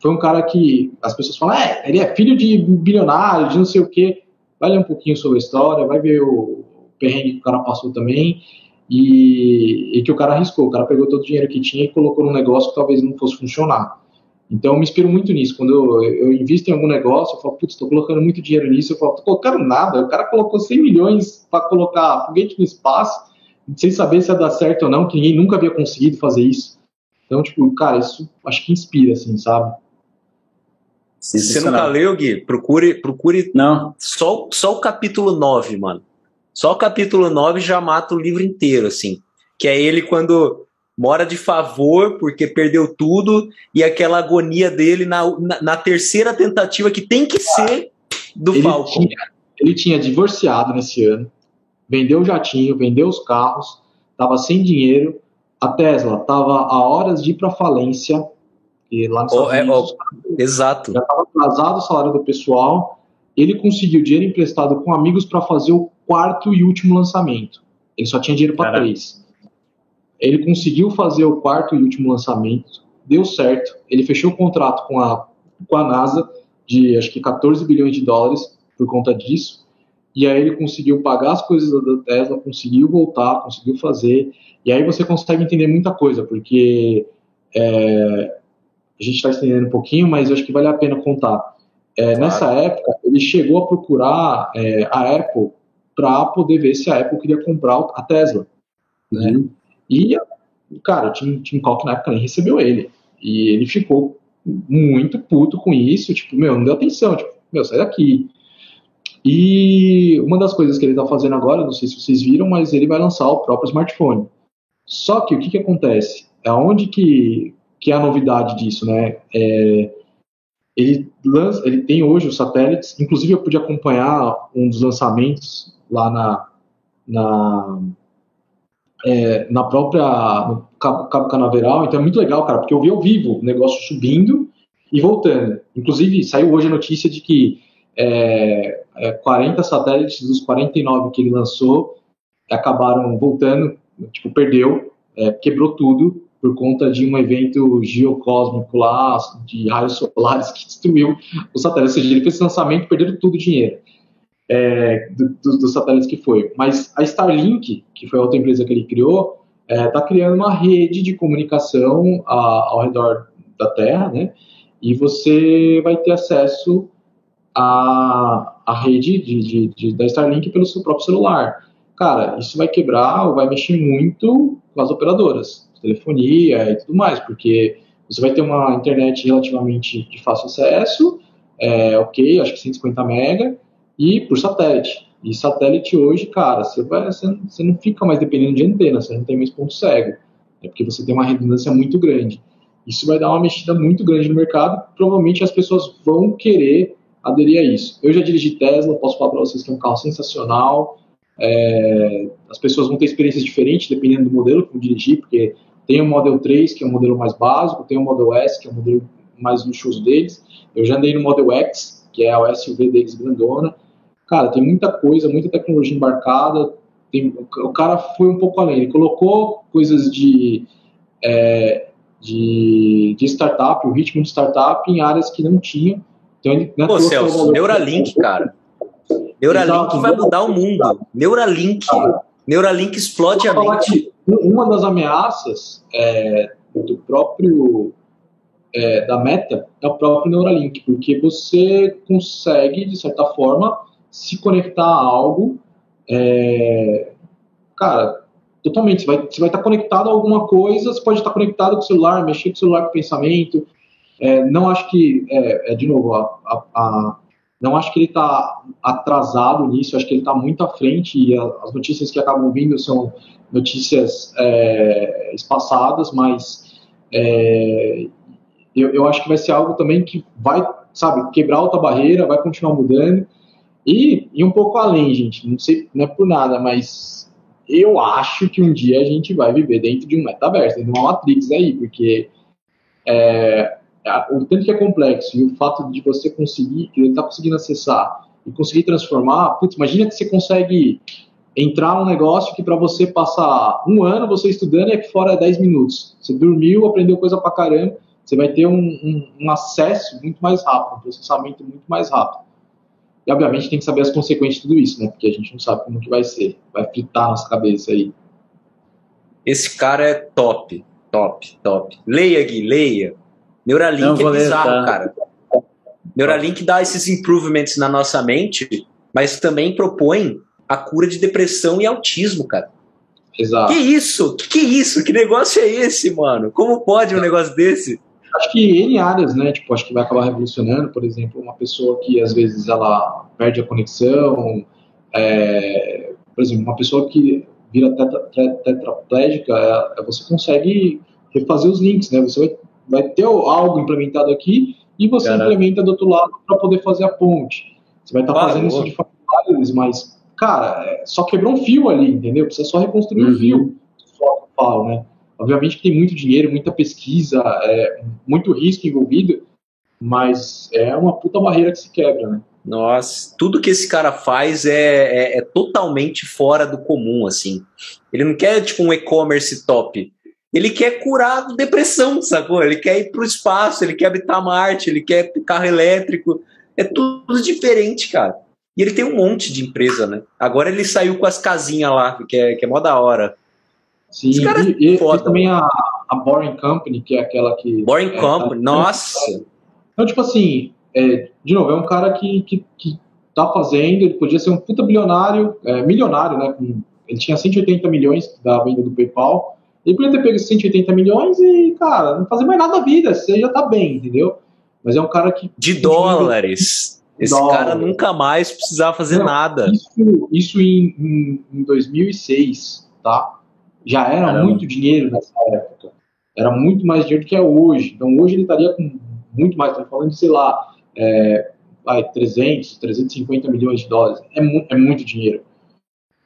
foi um cara que as pessoas falam, é, ele é filho de bilionário, de não sei o quê. Vai ler um pouquinho sobre a história, vai ver o perrengue que o cara passou também e, e que o cara arriscou. O cara pegou todo o dinheiro que tinha e colocou num negócio que talvez não fosse funcionar. Então, eu me inspiro muito nisso. Quando eu, eu invisto em algum negócio, eu falo, putz, estou colocando muito dinheiro nisso. Eu falo, estou colocando nada. O cara colocou 100 milhões para colocar foguete no espaço, sem saber se ia dar certo ou não, que ninguém nunca havia conseguido fazer isso. Então, tipo, cara, isso acho que inspira, assim, sabe? Se você nunca leu, Gui, procure, procure não. Só, só o capítulo 9, mano. Só o capítulo 9 já mata o livro inteiro, assim. Que é ele quando mora de favor porque perdeu tudo e aquela agonia dele na, na, na terceira tentativa que tem que ser do ele. Tinha, ele tinha divorciado nesse ano, vendeu o jatinho, vendeu os carros, estava sem dinheiro. A Tesla estava a horas de ir para falência e lá nos oh, é, oh, Exato. Já estava atrasado o salário do pessoal. Ele conseguiu dinheiro emprestado com amigos para fazer o quarto e último lançamento. Ele só tinha dinheiro para três. Ele conseguiu fazer o quarto e último lançamento, deu certo. Ele fechou o contrato com a, com a NASA de acho que 14 bilhões de dólares por conta disso. E aí ele conseguiu pagar as coisas da Tesla, conseguiu voltar, conseguiu fazer. E aí você consegue entender muita coisa, porque é, a gente está estendendo um pouquinho, mas acho que vale a pena contar. É, claro. Nessa época, ele chegou a procurar é, a Apple para poder ver se a Apple queria comprar a Tesla. Né? Uhum. E, cara, o Tim, Tim Cook na época nem recebeu ele. E ele ficou muito puto com isso, tipo, meu, não deu atenção, tipo, meu, sai daqui. E uma das coisas que ele está fazendo agora, não sei se vocês viram, mas ele vai lançar o próprio smartphone. Só que o que, que acontece? É onde que, que é a novidade disso, né? É, ele, lança, ele tem hoje os satélites, inclusive eu pude acompanhar um dos lançamentos lá na, na é, na própria no Cabo, Cabo, Canaveral, então é muito legal, cara, porque eu vi ao vivo o negócio subindo e voltando. Inclusive, saiu hoje a notícia de que é, é, 40 satélites dos 49 que ele lançou acabaram voltando, tipo, perdeu, é, quebrou tudo por conta de um evento geocósmico lá, de raios solares, que destruiu o satélite. Ou seja, ele fez lançamento e perderam tudo o dinheiro é, dos do satélites que foi. Mas a Starlink, que foi a outra empresa que ele criou, está é, tá criando uma rede de comunicação a, ao redor da Terra, né? E você vai ter acesso à, à rede de, de, de, da Starlink pelo seu próprio celular. Cara, isso vai quebrar ou vai mexer muito com as operadoras, telefonia e tudo mais, porque você vai ter uma internet relativamente de fácil acesso, é, ok, acho que 150 mega, e por satélite. E satélite hoje, cara, você, vai, você, você não fica mais dependendo de antena, você não tem mais ponto cego. É porque você tem uma redundância muito grande. Isso vai dar uma mexida muito grande no mercado. Provavelmente as pessoas vão querer aderir a isso. Eu já dirigi Tesla, posso falar para vocês que é um carro sensacional. É, as pessoas vão ter experiências diferentes dependendo do modelo que vão dirigir, porque tem o Model 3, que é o modelo mais básico, tem o Model S, que é o modelo mais luxuoso deles. Eu já andei no Model X, que é o SUV deles grandona. Cara, tem muita coisa, muita tecnologia embarcada. Tem, o cara foi um pouco além. Ele colocou coisas de, é, de, de startup, o ritmo de startup em áreas que não tinham. Então, ele, né, Pô, Celso, Neuralink, cara. Neuralink Exato. vai mudar o mundo. Neuralink. Neuralink explode a mente. Uma das ameaças é, do próprio é, da Meta é o próprio Neuralink, porque você consegue, de certa forma, se conectar a algo, é, cara, totalmente. Você vai, você vai estar conectado a alguma coisa, você pode estar conectado com o celular, mexer com o celular com pensamento. É, não acho que, é, é de novo, a, a, não acho que ele está atrasado nisso, acho que ele está muito à frente e as notícias que acabam vindo são notícias é, espaçadas, mas é, eu, eu acho que vai ser algo também que vai, sabe, quebrar outra barreira, vai continuar mudando. E, e um pouco além, gente, não sei, não é por nada, mas eu acho que um dia a gente vai viver dentro de um metaverso, dentro de uma Matrix aí, porque é, o tanto que é complexo e o fato de você conseguir, que ele está conseguindo acessar e conseguir transformar, putz, imagina que você consegue entrar num negócio que para você passar um ano você estudando e aqui fora é 10 minutos. Você dormiu, aprendeu coisa pra caramba, você vai ter um, um, um acesso muito mais rápido, um processamento muito mais rápido. E, obviamente, tem que saber as consequências de tudo isso, né? Porque a gente não sabe como que vai ser. Vai fritar nossa cabeça aí. Esse cara é top, top, top. Leia, Gui, leia. Neuralink não, é bizarro, ler, tá? cara. Neuralink dá esses improvements na nossa mente, mas também propõe a cura de depressão e autismo, cara. Exato. Que isso? Que, que isso? Que negócio é esse, mano? Como pode um negócio desse? acho que N áreas, né? Tipo, acho que vai acabar revolucionando, por exemplo, uma pessoa que às vezes ela perde a conexão, é, por exemplo, uma pessoa que vira tetra, tetraplégica, é, você consegue refazer os links, né? Você vai, vai ter algo implementado aqui e você Caramba. implementa do outro lado para poder fazer a ponte. Você vai estar tá fazendo isso de forma mas, cara, é, só quebrou um fio ali, entendeu? Precisa só reconstruir uhum. um fio. Só falo, né? Obviamente que tem muito dinheiro, muita pesquisa, é, muito risco envolvido, mas é uma puta barreira que se quebra, né? Nossa, tudo que esse cara faz é, é, é totalmente fora do comum, assim. Ele não quer, tipo, um e-commerce top. Ele quer curar depressão, sacou? Ele quer ir pro espaço, ele quer habitar Marte, ele quer carro elétrico. É tudo diferente, cara. E ele tem um monte de empresa, né? Agora ele saiu com as casinhas lá, que é, que é mó da hora. Sim, e, e, e, também a, a Boring Company, que é aquela que. Boring é, Company, tá, nossa! Então, tipo assim, é, de novo, é um cara que, que, que tá fazendo, ele podia ser um puta bilionário, é, milionário, né? Com, ele tinha 180 milhões da venda do PayPal. Ele podia ter pego esses 180 milhões e, cara, não fazer mais nada da vida, você já tá bem, entendeu? Mas é um cara que. De dólares! Esse dólares. cara nunca mais precisava fazer não, nada. Isso, isso em, em, em 2006, tá? já era Caramba. muito dinheiro nessa época. Era muito mais dinheiro do que é hoje. Então hoje ele estaria com muito mais, estamos falando de, sei lá, é, vai, 300, 350 milhões de dólares. É, mu é muito dinheiro.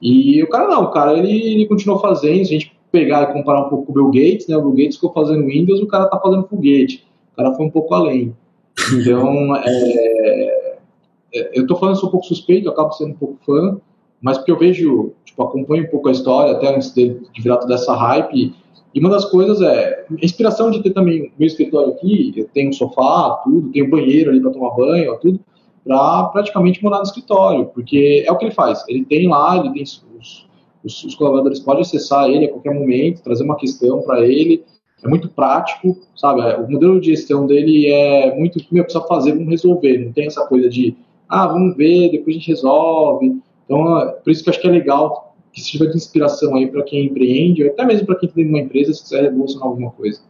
E o cara não, o cara ele, ele continuou fazendo, a gente pegar e comparar um pouco com o Bill Gates, né, o Bill Gates ficou fazendo Windows, o cara tá fazendo foguete. O cara foi um pouco além. Então, é, é, eu tô falando, sou um pouco suspeito, eu acabo sendo um pouco fã, mas porque eu vejo, tipo, acompanho um pouco a história, até antes de, de virar toda essa hype, e uma das coisas é a inspiração de ter também meu escritório aqui, eu tenho um sofá, tudo, tenho um banheiro ali para tomar banho, tudo, para praticamente morar no escritório, porque é o que ele faz. Ele tem lá, ele tem os, os, colaboradores podem acessar ele a qualquer momento, trazer uma questão para ele, é muito prático, sabe? O modelo de gestão dele é muito, meu, precisa fazer, vamos resolver, não tem essa coisa de, ah, vamos ver, depois a gente resolve. Então, é, por isso que eu acho que é legal que tiver de inspiração aí para quem empreende, ou até mesmo para quem tem uma empresa, se quiser revolucionar alguma coisa.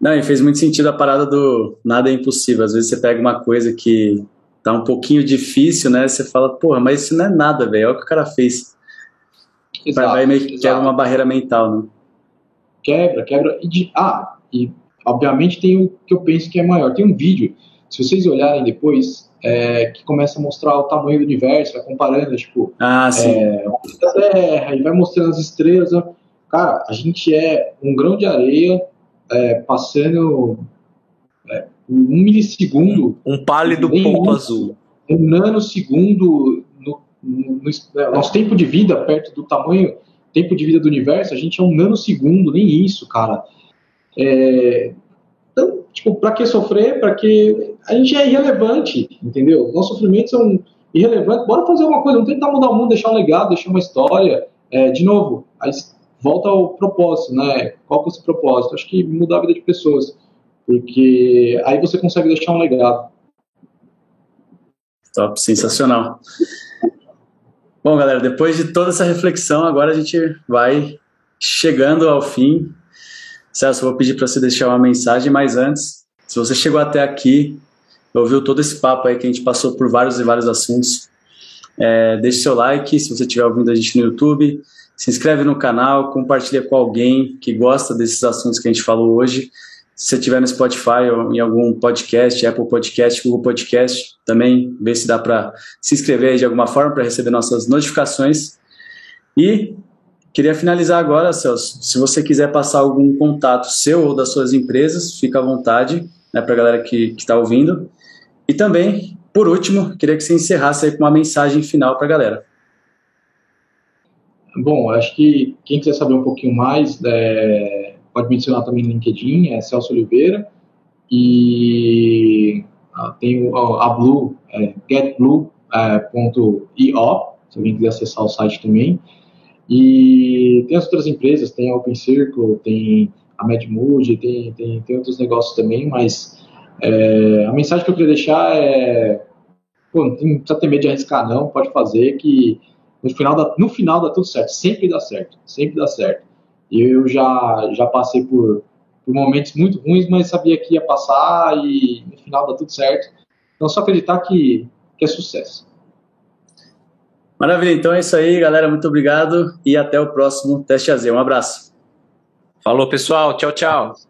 Não, e fez muito sentido a parada do nada é impossível. Às vezes você pega uma coisa que tá um pouquinho difícil, né? Você fala, porra, mas isso não é nada, velho. Olha o que o cara fez. Exato, vai meio que quebra uma barreira mental, né? quebra, quebra. E de, ah, e obviamente tem o que eu penso que é maior. Tem um vídeo, se vocês olharem depois, é, que começa a mostrar o tamanho do universo, vai comparando, tipo, ah, sim. É, a Terra, e vai mostrando as estrelas. Né? Cara, a gente é um grão de areia é, passando é, um milissegundo. Um pálido ponto azul. Um nanosegundo é, nosso tempo de vida perto do tamanho, tempo de vida do universo, a gente é um nanosegundo, nem isso, cara. É, então, tipo, pra que sofrer? Para que a gente é irrelevante, entendeu? Nossos sofrimentos são irrelevantes. Bora fazer uma coisa, não tentar mudar o mundo, deixar um legado, deixar uma história. É, de novo, aí volta ao propósito, né? Qual que é seu propósito? Acho que mudar a vida de pessoas, porque aí você consegue deixar um legado. Top, sensacional. Bom, galera, depois de toda essa reflexão, agora a gente vai chegando ao fim. Celso, vou pedir para você deixar uma mensagem, mas antes, se você chegou até aqui, ouviu todo esse papo aí que a gente passou por vários e vários assuntos, é, deixe seu like se você estiver ouvindo a gente no YouTube, se inscreve no canal, compartilha com alguém que gosta desses assuntos que a gente falou hoje. Se você estiver no Spotify ou em algum podcast, Apple Podcast, Google Podcast, também vê se dá para se inscrever de alguma forma para receber nossas notificações. E queria finalizar agora, Celso. Se você quiser passar algum contato seu ou das suas empresas, fica à vontade né, para a galera que está ouvindo. E também, por último, queria que você encerrasse aí com uma mensagem final para a galera. Bom, acho que quem quiser saber um pouquinho mais, é, pode mencionar também no LinkedIn, é Celso Oliveira. E ah, tem a Blue, é, getblue.io, se alguém quiser acessar o site também. E tem as outras empresas, tem a Open Circle, tem a MedMood, tem, tem, tem outros negócios também, mas é, a mensagem que eu queria deixar é pô, não precisa ter medo de arriscar não, pode fazer que no final, dá, no final dá tudo certo, sempre dá certo, sempre dá certo. Eu já, já passei por, por momentos muito ruins, mas sabia que ia passar e no final dá tudo certo. Então só acreditar que, que é sucesso. Maravilha, então é isso aí, galera. Muito obrigado e até o próximo Teste AZ. Um abraço. Falou, pessoal. Tchau, tchau.